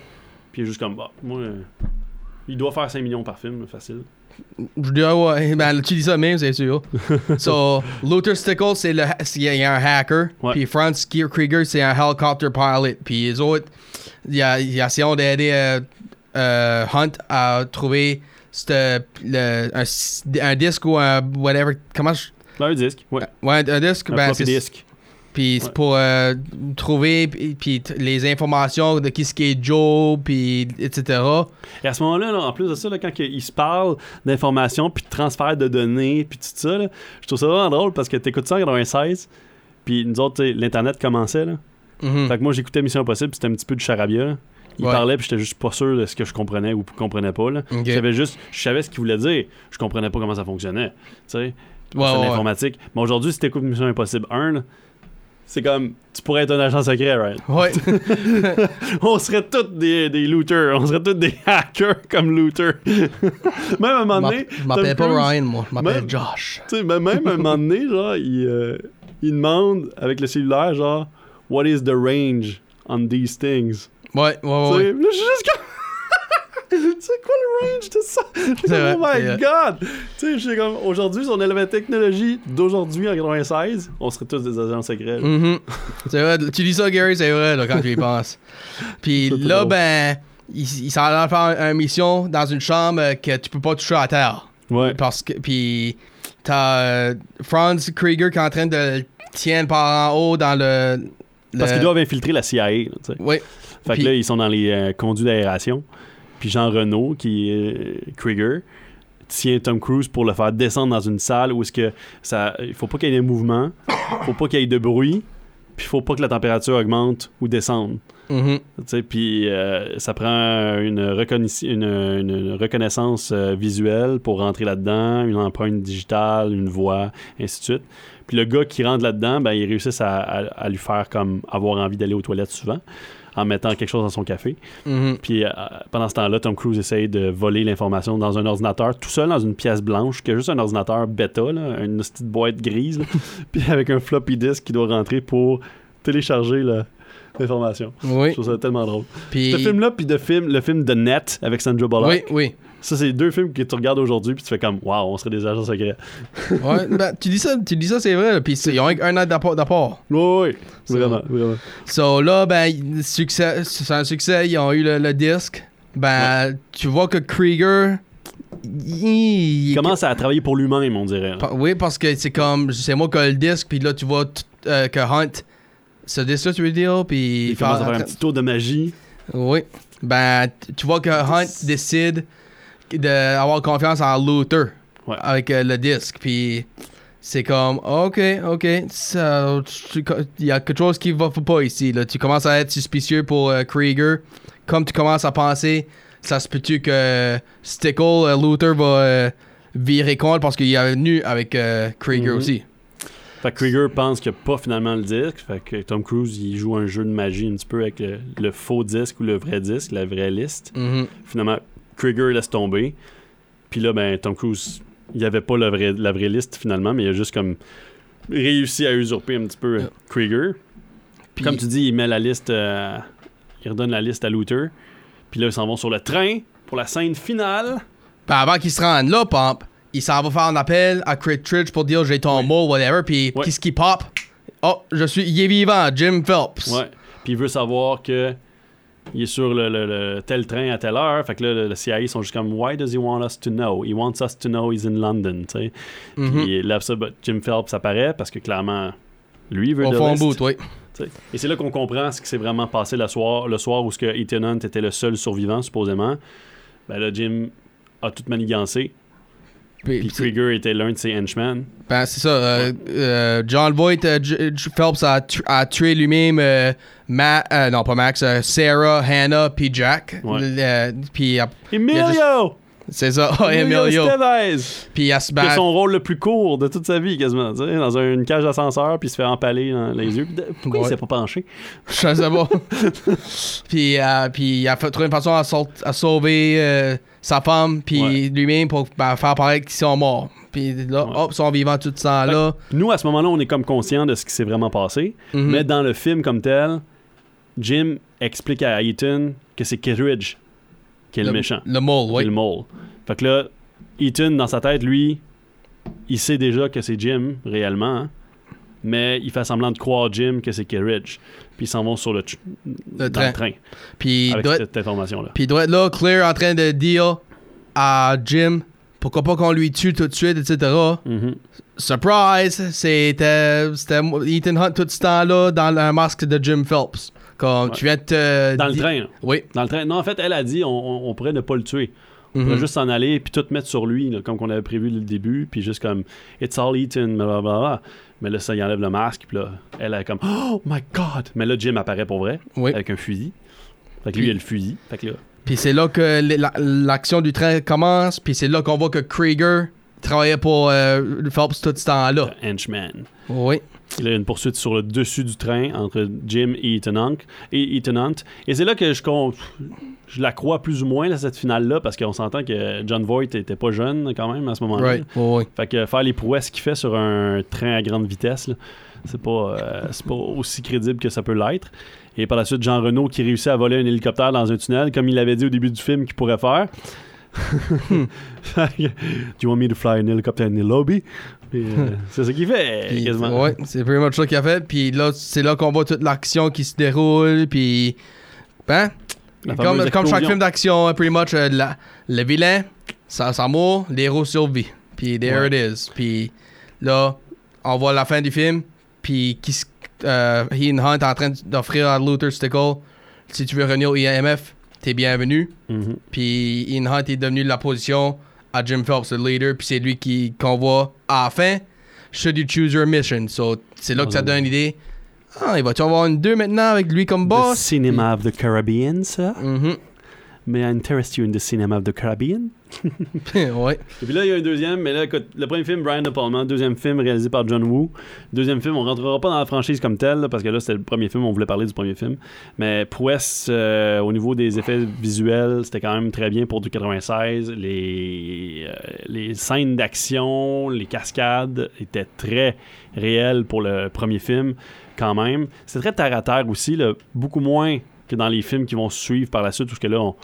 Puis il est juste comme, bah, moi, euh, il doit faire 5 millions par film, facile. Je dis, ah ouais, ben, tu dis ça même, c'est sûr. so, Luther Stickle, c'est le, il y a un hacker. Ouais. Puis Franz Krieger, c'est un helicopter pilot. Puis les autres, il y a, il y a essayé d'aider euh, euh, Hunt à trouver c'te- le, un, un disque ou un whatever. Comment je. Un disque, ouais. Ouais, un disque. Un ben, floppy c'est- disque. Puis c'est pour euh, trouver puis, les informations de qui ce qui est Joe, puis etc. Et à ce moment-là, là, en plus de ça, là, quand que- il se parle d'informations, puis de transfert de données, puis tout ça, là, je trouve ça vraiment drôle parce que t'écoutes ça en 96, puis nous autres, l'Internet commençait, là. Mhm. Fait que moi, j'écoutais Mission Impossible, c'était un petit peu du charabia, là. Il Ouais. parlait, puis j'étais juste pas sûr de ce que je comprenais ou comprenais pas, là. Je savais juste, je savais ce qu'il voulait dire, je comprenais pas comment ça fonctionnait, tu sais. Ouais, c'est ouais. l'informatique. Mais aujourd'hui, si t'écoutes Mission Impossible 1, là, c'est comme, tu pourrais être un agent secret, right? Ouais. On serait tous des, des looters, on serait tous des hackers comme looters. même à un moment donné, Je m'appelle pas Ryan, moi. Je m'appelle Josh. tu sais, même à un moment donné, genre, il, euh, il demande avec le cellulaire, genre, What is the range on these things? Ouais, ouais, ouais. sais, là, je suis juste comme. c'est quoi le range de ça? Comme, oh my god! Tu sais, comme, aujourd'hui, si on avait la technologie d'aujourd'hui en 96, on serait tous des agents secrets. Mhm. C'est vrai, tu dis ça, Gary, c'est vrai, là, quand tu y penses. Puis là, drôle. ben, il, il s'en allait faire une mission dans une chambre que tu peux pas toucher à terre. Ouais. Parce que, puis, t'as euh, Franz Krieger qui est en train de le tienne par en haut dans le. Parce qu'ils doivent infiltrer la CIA. là, sais. Oui. Fait Puis- que là, ils sont dans les euh, conduits d'aération. Puis Jean Renault, qui est euh, Krieger, tient Tom Cruise pour le faire descendre dans une salle où est-ce que ça. Il faut pas qu'il y ait de mouvement, faut pas qu'il y ait de bruit, puis il faut pas que la température augmente ou descende. Sais, puis euh, ça prend une, reconnaiss- une, une reconnaissance euh, visuelle pour rentrer là-dedans, une empreinte digitale, une voix, ainsi de suite. Puis le gars qui rentre là-dedans, ben, ils réussissent à, à- à lui faire comme avoir envie d'aller aux toilettes souvent, en mettant quelque chose dans son café. Mhm. Puis euh, pendant ce temps-là, Tom Cruise essaye de voler l'information dans un ordinateur, tout seul dans une pièce blanche, qui a juste un ordinateur bêta, là, une petite boîte grise, là, puis avec un floppy disk qui doit rentrer pour télécharger le, d'informations. Oui. Je trouve ça tellement drôle. Puis. Ce film-là, puis de film, le film The Net avec Sandra Bullock. Oui, oui. Ça, c'est deux films que tu regardes aujourd'hui, puis tu fais comme, waouh, on serait des agents secrets. Ouais, ben, tu dis ça, tu dis ça, c'est vrai. Puis ils ont un an d'apport. d'apport. Oui, oui, Ça- vraiment, vraiment. So là, ben, succès, c'est un succès. Ils ont eu le, le disque. Ben, tu vois que Krieger. il- Il commence à travailler pour lui-même, on dirait. Pa- Oui, parce que c'est comme. C'est moi qui ai le disque, puis là, tu vois euh, que Hunt. Ce disque-là, tu veux dire, puis. Il commence à faire un petit tour de magie. Oui. Ben, tu vois que Hunt décide d'avoir confiance en Luther Ouais. avec euh, le disque. Puis c'est comme, ok, ok, il y a quelque chose qui va pas ici. Là. Tu commences à être suspicieux pour euh, Krieger. Comme tu commences à penser, ça se peut-tu que Stickle, euh, Luther va euh, virer contre parce qu'il est venu avec Krieger Mhm. aussi. Fait que Krieger pense qu'il n'y a pas finalement le disque. Fait que Tom Cruise, il joue un jeu de magie un petit peu avec le, le faux disque ou le vrai disque, la vraie liste. Mhm. Finalement, Krieger laisse tomber. Puis là, ben, Tom Cruise, il n'y avait pas la vraie, la vraie liste finalement, mais il a juste comme réussi à usurper un petit peu. Krieger. Puis- Comme tu dis, il met la liste, euh, il redonne la liste à Luther. Puis là, ils s'en vont sur le train pour la scène finale. Puis avant qu'il se rende là, Pomp, il s'en va faire un appel à Kittredge pour dire j'ai ton mot, whatever. Puis qu'est-ce qui pop? Oh, je suis, il est vivant, Jim Phelps. Ouais. Puis il veut savoir que il est sur le, le- le tel train à telle heure. Fait que là, le, le CIA sont juste comme Why does he want us to know? He wants us to know he's in London. tu sais. Mhm. Puis là, ça, Jim Phelps apparaît parce que clairement, lui veut de fond list, bout, oui. Et c'est là qu'on comprend ce qui s'est vraiment passé le soir, le soir où ce que Ethan Hunt était le seul survivant, supposément. Ben là, Jim a tout manigancé. Puis, Puis Krieger était l'un de ses henchmen. ben, c'est ça. euh, euh, John Voight, euh, Phelps a, tu- a tué lui-même euh, non pas Max, Sarah, Hannah, puis Jack. Ouais. Puis Emilio! c'est ça, oh, Emilio. Estevez! Puis il se Qui a bat. son rôle le plus court de toute sa vie, quasiment. tu sais, Dans un- une cage d'ascenseur, puis il se fait empaler dans les yeux. Pourquoi Ouais. il s'est pas penché? Je sais pas. puis, euh, puis il a trouvé une façon à, sau- à sauver euh, sa femme, puis Ouais. lui-même pour ben, faire paraître qu'ils sont morts. Puis là, Ouais. hop, ils sont vivants tout ce temps-là. Nous, à ce moment-là, on est comme conscient de ce qui s'est vraiment passé. Mhm. Mais dans le film comme tel, Jim explique à Ethan que c'est Kittredge qui est le, méchant, Le mole, oui. le mole. Fait que là, Ethan, dans sa tête, lui, il sait déjà que c'est Jim, réellement. hein. Mais il fait semblant de croire Jim que c'est Kittredge. Puis ils s'en vont sur le, train. le train Puis il avec doit, cette information-là. puis il doit être là, Claire en train de dire à Jim pourquoi pas qu'on lui tue tout de suite, etc. Mhm. Surprise! C'était Ethan Hunt tout ce temps-là dans le masque de Jim Phelps. Comme Ouais. tu viens de te. Dans le train, là. Oui. Dans le train. Non, en fait, elle a dit on- on pourrait ne pas le tuer. On pourrait juste s'en aller puis tout mettre sur lui, là, comme qu'on avait prévu le début, puis juste comme It's all eaten, blablabla. Mais là, ça, il enlève le masque, puis là, elle est comme Oh my god! Mais là, Jim apparaît pour vrai, Oui. avec un fusil. Fait que lui, il a le fusil. Fait que là, Puis c'est là que l'action du train commence. Puis c'est là qu'on voit que Krieger travaillait pour euh, Phelps tout ce temps-là. henchman. Oui. Il y a une poursuite sur le dessus du train entre Jim et Ethan Hunt. Et, Ethan Hunt. et c'est là que je, la crois plus ou moins, là, cette finale-là, parce qu'on s'entend que John Voight était pas jeune quand même à ce moment-là. Right. Oui, oui. Fait que faire les prouesses qu'il fait sur un train à grande vitesse, là, c'est pas, euh, c'est pas aussi crédible que ça peut l'être. Et par la suite, Jean Renault qui réussit à voler un hélicoptère dans un tunnel, comme il avait dit au début du film qu'il pourrait faire. Do you want me to fly an helicopter in the lobby? Puis, euh, c'est ce qu'il fait, Puis, quasiment. ouais, c'est pretty much ça qu'il a fait. Puis là, c'est là qu'on voit toute l'action qui se déroule. Puis. Ben. La Comme, chaque film d'action, euh, pretty much, euh, la- le vilain, ça, ça mort, l'héros survit. Puis there it is. Puis là, on voit la fin du film. Puis qui, euh, Ian Hunt est en train d'offrir à Luther Stickle si tu veux revenir au IMF, t'es bienvenu. Mhm. Puis Ian Hunt est devenu la position à Jim Phelps, le leader. Puis c'est lui qui qu'on voit à la fin. Should you choose your mission? So c'est là que ça donne une idée. Ah, il va-tu avoir une 2 maintenant avec lui comme The boss? Cinema of the Caribbean, ça? Mhm. May I interest you in the cinema of the Caribbean? ouais. Et puis là, il y a un deuxième, mais là, écoute, le premier film, Brian De Palma, deuxième film réalisé par John Woo. Deuxième film, on rentrera pas dans la franchise comme telle, là, parce que là, c'était le premier film, on voulait parler du premier film. Mais prouesse, euh, au niveau des effets visuels, c'était quand même très bien pour du 96. Les, euh, les scènes d'action, les cascades étaient très réelles pour le premier film, quand même. C'est très terre à terre aussi, là, beaucoup moins que dans les films qui vont suivre par la suite, parce que là, on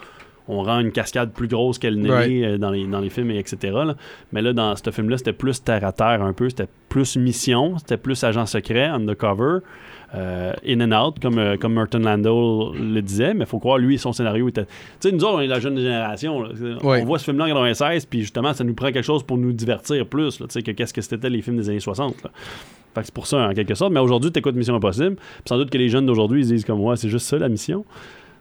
on rend une cascade plus grosse qu'elle n'est Right. euh, dans, les, dans les films, et etc. là. Mais là, dans ce film-là, c'était plus terre à terre un peu. C'était plus mission, c'était plus agent secret, undercover, euh, in and out, comme, euh, comme Merton Landau le disait. Mais il faut croire, lui, son scénario était. Tu sais, nous autres, on est la jeune génération. Ouais. On voit ce film-là en 96, puis justement, ça nous prend quelque chose pour nous divertir plus, tu sais, que qu'est-ce que c'était les films des années 60. là. Fait que c'est pour ça, en quelque sorte. Mais aujourd'hui, tu écoutes Mission Impossible. Puis sans doute que les jeunes d'aujourd'hui, ils disent comme moi, c'est juste ça la mission.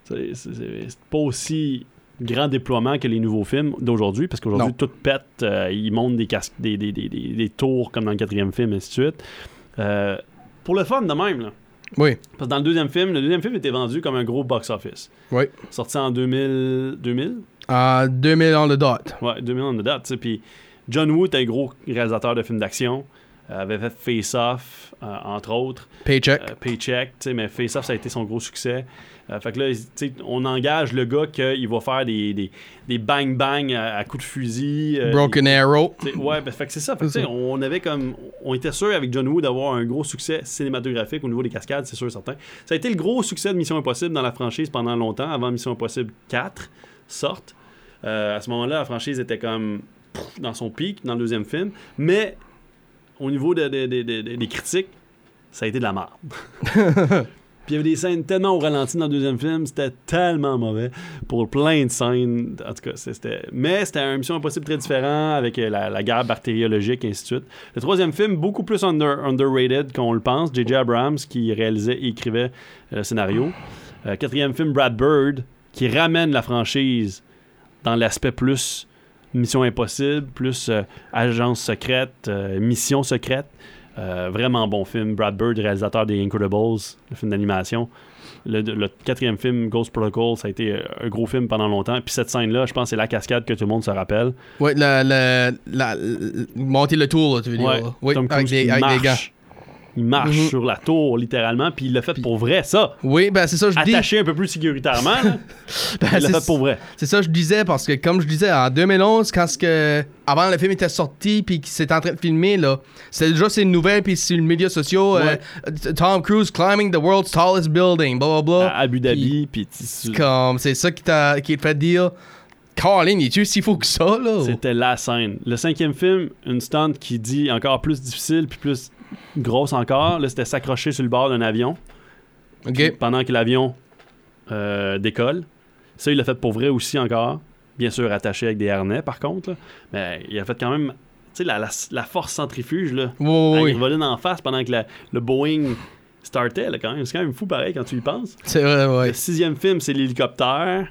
C'est pas aussi grand déploiement que les nouveaux films d'aujourd'hui, parce qu'aujourd'hui, tout pète, euh, ils montent des, casques, des, des, des, des- tours comme dans le quatrième film, et ainsi de suite. Euh, pour le fun de même, là. Oui. Parce que dans le deuxième film, le deuxième film était vendu comme un gros box-office. Oui. Sorti en 2000... 2000? En 2000 on the dot. Ouais, 2000 on the dot. Puis John Woo était un gros réalisateur de films d'action. euh, avait fait Face Off, entre autres. Paycheck. Paycheck, tu sais, mais Face Off, ça a été son gros succès. Euh, fait que là, on engage le gars qu'il va faire des, des, des bang-bang à, à coups de fusil. euh, Broken Arrow. ouais, ben, fait que c'est ça. Fait que, on avait comme. On était sûr avec John Woo d'avoir un gros succès cinématographique au niveau des cascades, c'est sûr certain. Ça a été le gros succès de Mission Impossible dans la franchise pendant longtemps, avant Mission Impossible 4 sorte. Euh, à ce moment-là, la franchise était comme pff, dans son pic, dans le deuxième film. Mais au niveau de- des critiques, ça a été de la merde. Puis il y avait des scènes tellement au ralenti dans le deuxième film, c'était tellement mauvais pour plein de scènes. En tout cas, c'était. Mais c'était une mission impossible très différent avec euh, la, guerre bactériologique et ainsi de suite. Le troisième film, beaucoup plus under- underrated qu'on le pense. J.J. Abrams qui réalisait et écrivait euh, le scénario. Euh, quatrième film, Brad Bird qui ramène la franchise dans l'aspect plus mission impossible, plus agence secrète, mission secrète. Euh, vraiment bon film. Brad Bird, réalisateur des Incredibles, le film d'animation. Le, le quatrième film, Ghost Protocol, ça a été euh, un gros film pendant longtemps. Puis cette scène-là, je pense c'est la cascade que tout le monde se rappelle. Ouais, la, la, la, monter le tour, là, tu veux dire. Ouais. Oui, Tom Cruise avec marche. gars. Il marche Mhm. sur la tour, littéralement, puis il l'a fait pour vrai, ça. Oui, ben c'est ça je dis. Attaché un peu plus sécuritairement, là, Ben, il l'a fait pour vrai. C'est ça je disais parce que comme je disais en 2011 quand ce que avant le film était sorti puis qu'il s'était en train de filmer là, c'était déjà ces nouvelles puis sur les médias sociaux Ouais. euh, Tom Cruise climbing the world's tallest building blah blah blah. À Abu Dhabi, puis Comme c'est ça qui t'a qui te fait dire Colin, il est s'il faut que ça là? C'était la scène. Le cinquième film, une stunt qui dit encore plus difficile puis plus grosse encore. Là, c'était s'accrocher sur le bord d'un avion pendant que l'avion euh, décolle. Ça, il l'a fait pour vrai aussi encore. Bien sûr, attaché avec des harnais, par contre. là. Mais il a fait quand même, tu sais, la, la- la force centrifuge, là. Oui, une voline en face pendant que la- le Boeing startait, là, quand même. C'est quand même fou, pareil, quand tu y penses. C'est vrai ouais. Le sixième film, c'est l'hélicoptère.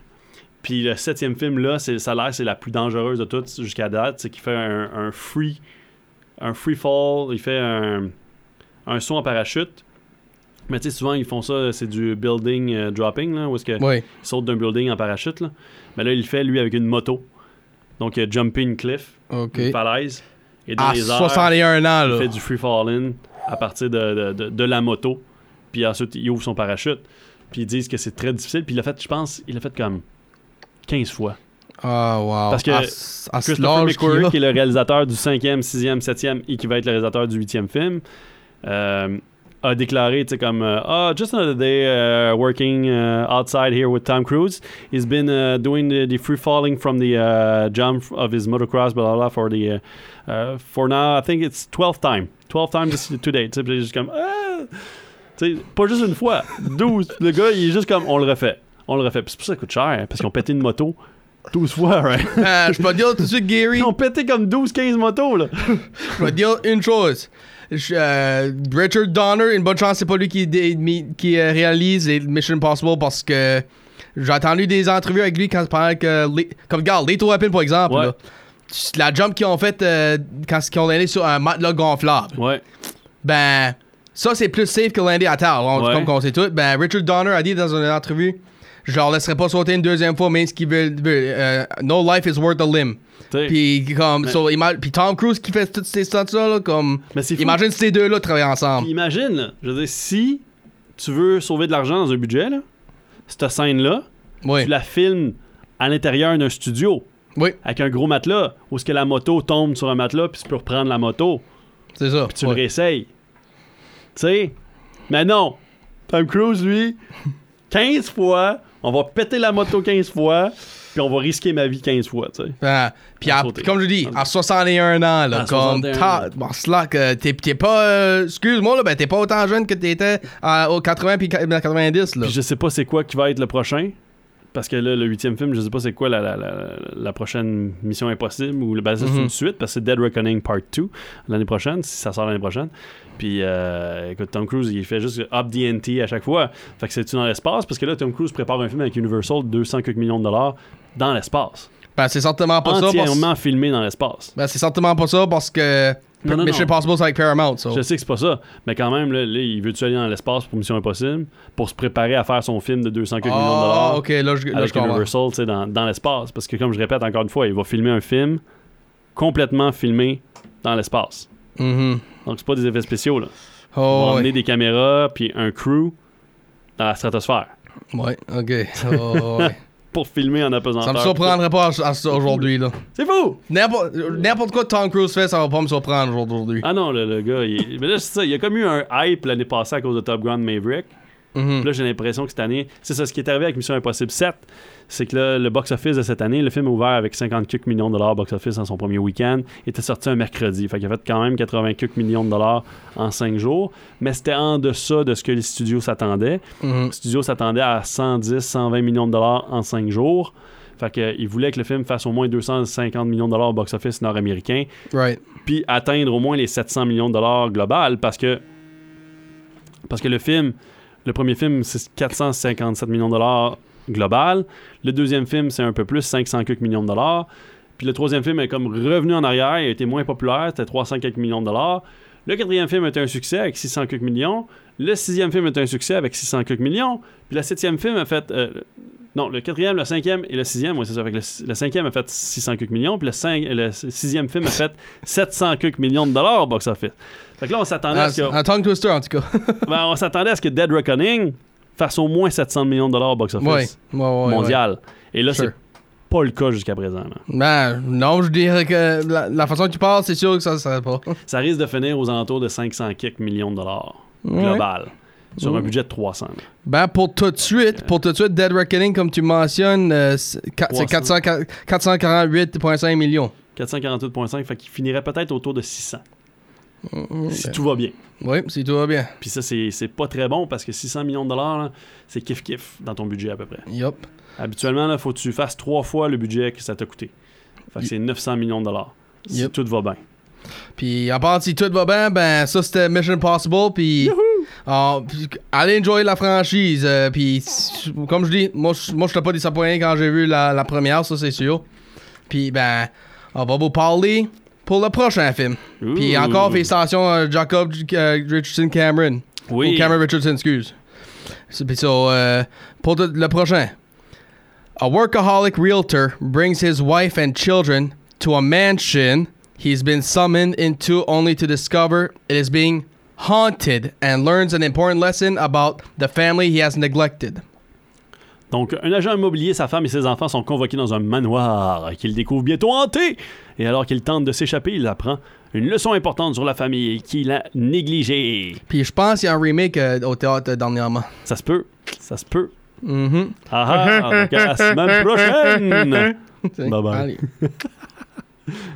Puis le septième film, là, c'est, ça a l'air c'est la plus dangereuse de toutes jusqu'à date. C'est qu'il fait un, un free un free fall. Il fait un, un saut en parachute. Mais tu sais, souvent, ils font ça, c'est du building euh, dropping, là, où est-ce qu'ils Ouais. sautent d'un building en parachute. Là. Mais là, il le fait, lui, avec une moto. Donc, il a jumping cliff, OK. une falaise. Et dans À les airs, 61 ans il là. fait du free falling à partir de, de, de- de la moto. Puis ensuite, il ouvre son parachute. Puis ils disent que c'est très difficile. Puis il a fait, je pense, il a fait comme 15 fois. Ah wow. Parce que à ce Christopher McQuarrie, qui est le réalisateur du 5e, 6e, 7e et qui va être le réalisateur du 8e film, euh, a déclaré, tu sais, comme euh, Ah, just another day uh, working uh, outside here with Tom Cruise. He's been uh, doing the, the free falling from the uh, jump of his motocross, blah, blah, blah, for the. Uh, uh, for now, I think it's 12th time. 12th time today. Tu sais, juste comme Ah! Tu sais, pas juste une fois. 12. le gars, il est juste comme On le refait. On le refait. Puis c'est pour ça que ça coûte cher, hein, parce qu'ils ont pété une moto 12 fois, right? Ah, je peux te dire tout de suite Gary. Ils ont pété comme 12-15 motos, là. Je vais te dire une chose. Je- euh, Richard Donner, une bonne chance, c'est pas lui qui, euh, réalise les Mission Impossible parce que j'ai entendu des entrevues avec lui quand pendant que. les- comme regarde, Lethal Weapon par exemple. Ouais. là. la jump qu'ils ont faite euh, quand ils ont landé sur un matelas gonflable. Ouais. Ben, ça c'est plus safe que lander à terre. Ouais. Comme on sait tout. Ben, Richard Donner a dit dans une entrevue je leur laisserai pas sauter une deuxième fois, mais ce qu'ils veulent, euh, no life is worth a limb. Puis comme, Mais- so, ima- puis Tom Cruise qui fait toutes ces stunts-là, là, comme, Mais imagine si ces deux-là travaillent ensemble. Imagine, là, je veux dire, si tu veux sauver de l'argent dans un budget, là, cette scène-là, Oui, tu la filmes à l'intérieur d'un studio oui, avec un gros matelas où est-ce que la moto tombe sur un matelas puis tu peux reprendre la moto c'est ça. puis tu ouais. le réessayes. Tu sais? Mais non! Tom Cruise, lui, 15 fois, on va péter la moto 15 fois puis on va risquer ma vie 15 fois, tu sais. Ah, puis À comme je dis, à 61 ans, là, À comme 61 ta- ans. bon, slack, euh, t'es t'es pas, euh, excuse-moi, là, ben t'es pas autant jeune que t'étais euh, au 80 puis 90, là. Puis je sais pas c'est quoi qui va être le prochain. Parce que là, le huitième film, je sais pas c'est quoi la, la, la, la prochaine Mission Impossible ou ben, ça, c'est une suite parce que c'est Dead Reckoning Part 2 l'année prochaine, si ça sort l'année prochaine. Puis euh, écoute, Tom Cruise, il fait juste up the ante à chaque fois. Fait que c'est-tu dans l'espace? Parce que là, Tom Cruise prépare un film avec Universal de 200 quelques millions de dollars dans l'espace. Ben c'est certainement pas ça. parce- Entièrement filmé dans l'espace. Ben c'est certainement pas ça parce que Non, non, Mission non. Impossible c'est avec Paramount, so. Je sais que c'est pas ça, mais quand même, là, là, il veut-tu aller dans l'espace pour Mission Impossible pour se préparer à faire son film de 200 quelques millions de dollars? Ah, ok, là, je, là, avec. Universal dans, dans l'espace? Parce que, comme je répète encore une fois, il va filmer un film complètement filmé dans l'espace. Mhm. Donc, c'est pas des effets spéciaux. Là. Oh, Ils vont ouais. emmener des caméras puis un crew dans la stratosphère Ouais, ok. Oh, ouais. Pour filmer en ça apesanteur. me surprendrait pas ça aujourd'hui, là. C'est fou! N'importe quoi Tom Cruise fait, ça va pas me surprendre aujourd'hui. Ah non, le, le gars, il... mais là, c'est ça, il y a comme eu un hype l'année passée à cause de Top Gun Maverick. Mhm. Puis là, j'ai l'impression que cette année, c'est ça, ce qui est arrivé avec Mission Impossible 7, c'est que là, le box-office de cette année, le film a ouvert avec 50 quelques millions de dollars box-office dans son premier week-end, était sorti un mercredi. Fait qu'il a fait quand même 80 quelques millions de dollars en 5 jours, mais c'était en deçà de ce que les studios s'attendaient. Mhm. Le studio s'attendait à 110, 120 millions de dollars en 5 jours. Fait qu'il voulait que le film fasse au moins 250 millions de dollars au box-office nord-américain Right. puis atteindre au moins les 700 millions de dollars global parce que parce que le film le premier film c'est 457 millions de dollars global le deuxième film c'est un peu plus 500 quelques millions de dollars puis le troisième film est comme revenu en arrière il a été moins populaire c'était 300 quelques millions de dollars le quatrième film était un succès avec 600 quelques millions le sixième film est un succès avec 600 quelques millions puis le septième film a fait euh, non, le quatrième, le cinquième et le sixième, oui, c'est ça. Fait que le, cinquième a fait 600 quelques millions, puis le sixième film a fait 700 quelques millions de dollars au box-office. Fait que là, on s'attendait à Ah, ce que, Un tongue twister, en tout cas. ben, on s'attendait à ce que Dead Reckoning fasse au moins 700 millions de dollars au box-office ouais. Ouais, ouais, ouais. mondial. Et là, Sure. c'est pas le cas jusqu'à présent. là. Ben, non, je dirais que la, la façon que tu parles, c'est sûr que ça ne serait pas. Ça risque de finir aux alentours de 500 quelques millions de dollars global, sur un budget de 300. là. Ben, pour tout de suite, pour tout de suite, Dead Reckoning, comme tu mentionnes, euh, c'est qua- c'est 400 448,5 millions. 448,5, fait qu'il finirait peut-être autour de 600. Si tout va bien. Oui, si tout va bien. Puis ça, c'est pas très bon parce que 600 millions de dollars, c'est kiff-kiff dans ton budget à peu près. Yup. Habituellement, il faut que tu fasses trois fois le budget que ça t'a coûté. Fait que c'est 900 millions de dollars. Si Yep. tout va bien. Puis, à part si tout va bien, ben, ça c'était Mission Impossible. Puis, allez enjoy la franchise. euh, puis, comme je dis, moi, je- je pas disappointé quand j'ai vu la, la première, ça c'est sûr. Puis, ben, on va vous parler pour le prochain film. Puis, encore, félicitations à Jacob euh, Richardson Cameron. Oui. Ou Cameron Richardson, excuse. So, puis so, euh, pour le prochain. A workaholic realtor brings his wife and children to a mansion he's been summoned into only to discover it is being haunted and learns an important lesson about the family he has neglected. Donc, un agent immobilier, sa femme et ses enfants sont convoqués dans un manoir qu'il découvre bientôt hanté. Et alors qu'il tente de s'échapper, il apprend une leçon importante sur la famille qu'il a négligée. Puis je pense qu'il y a un remake euh, au théâtre euh, dernièrement. Ça se peut. Ça se peut. Mhm. Ah ah, donc à la semaine prochaine. Bye bye. Allez.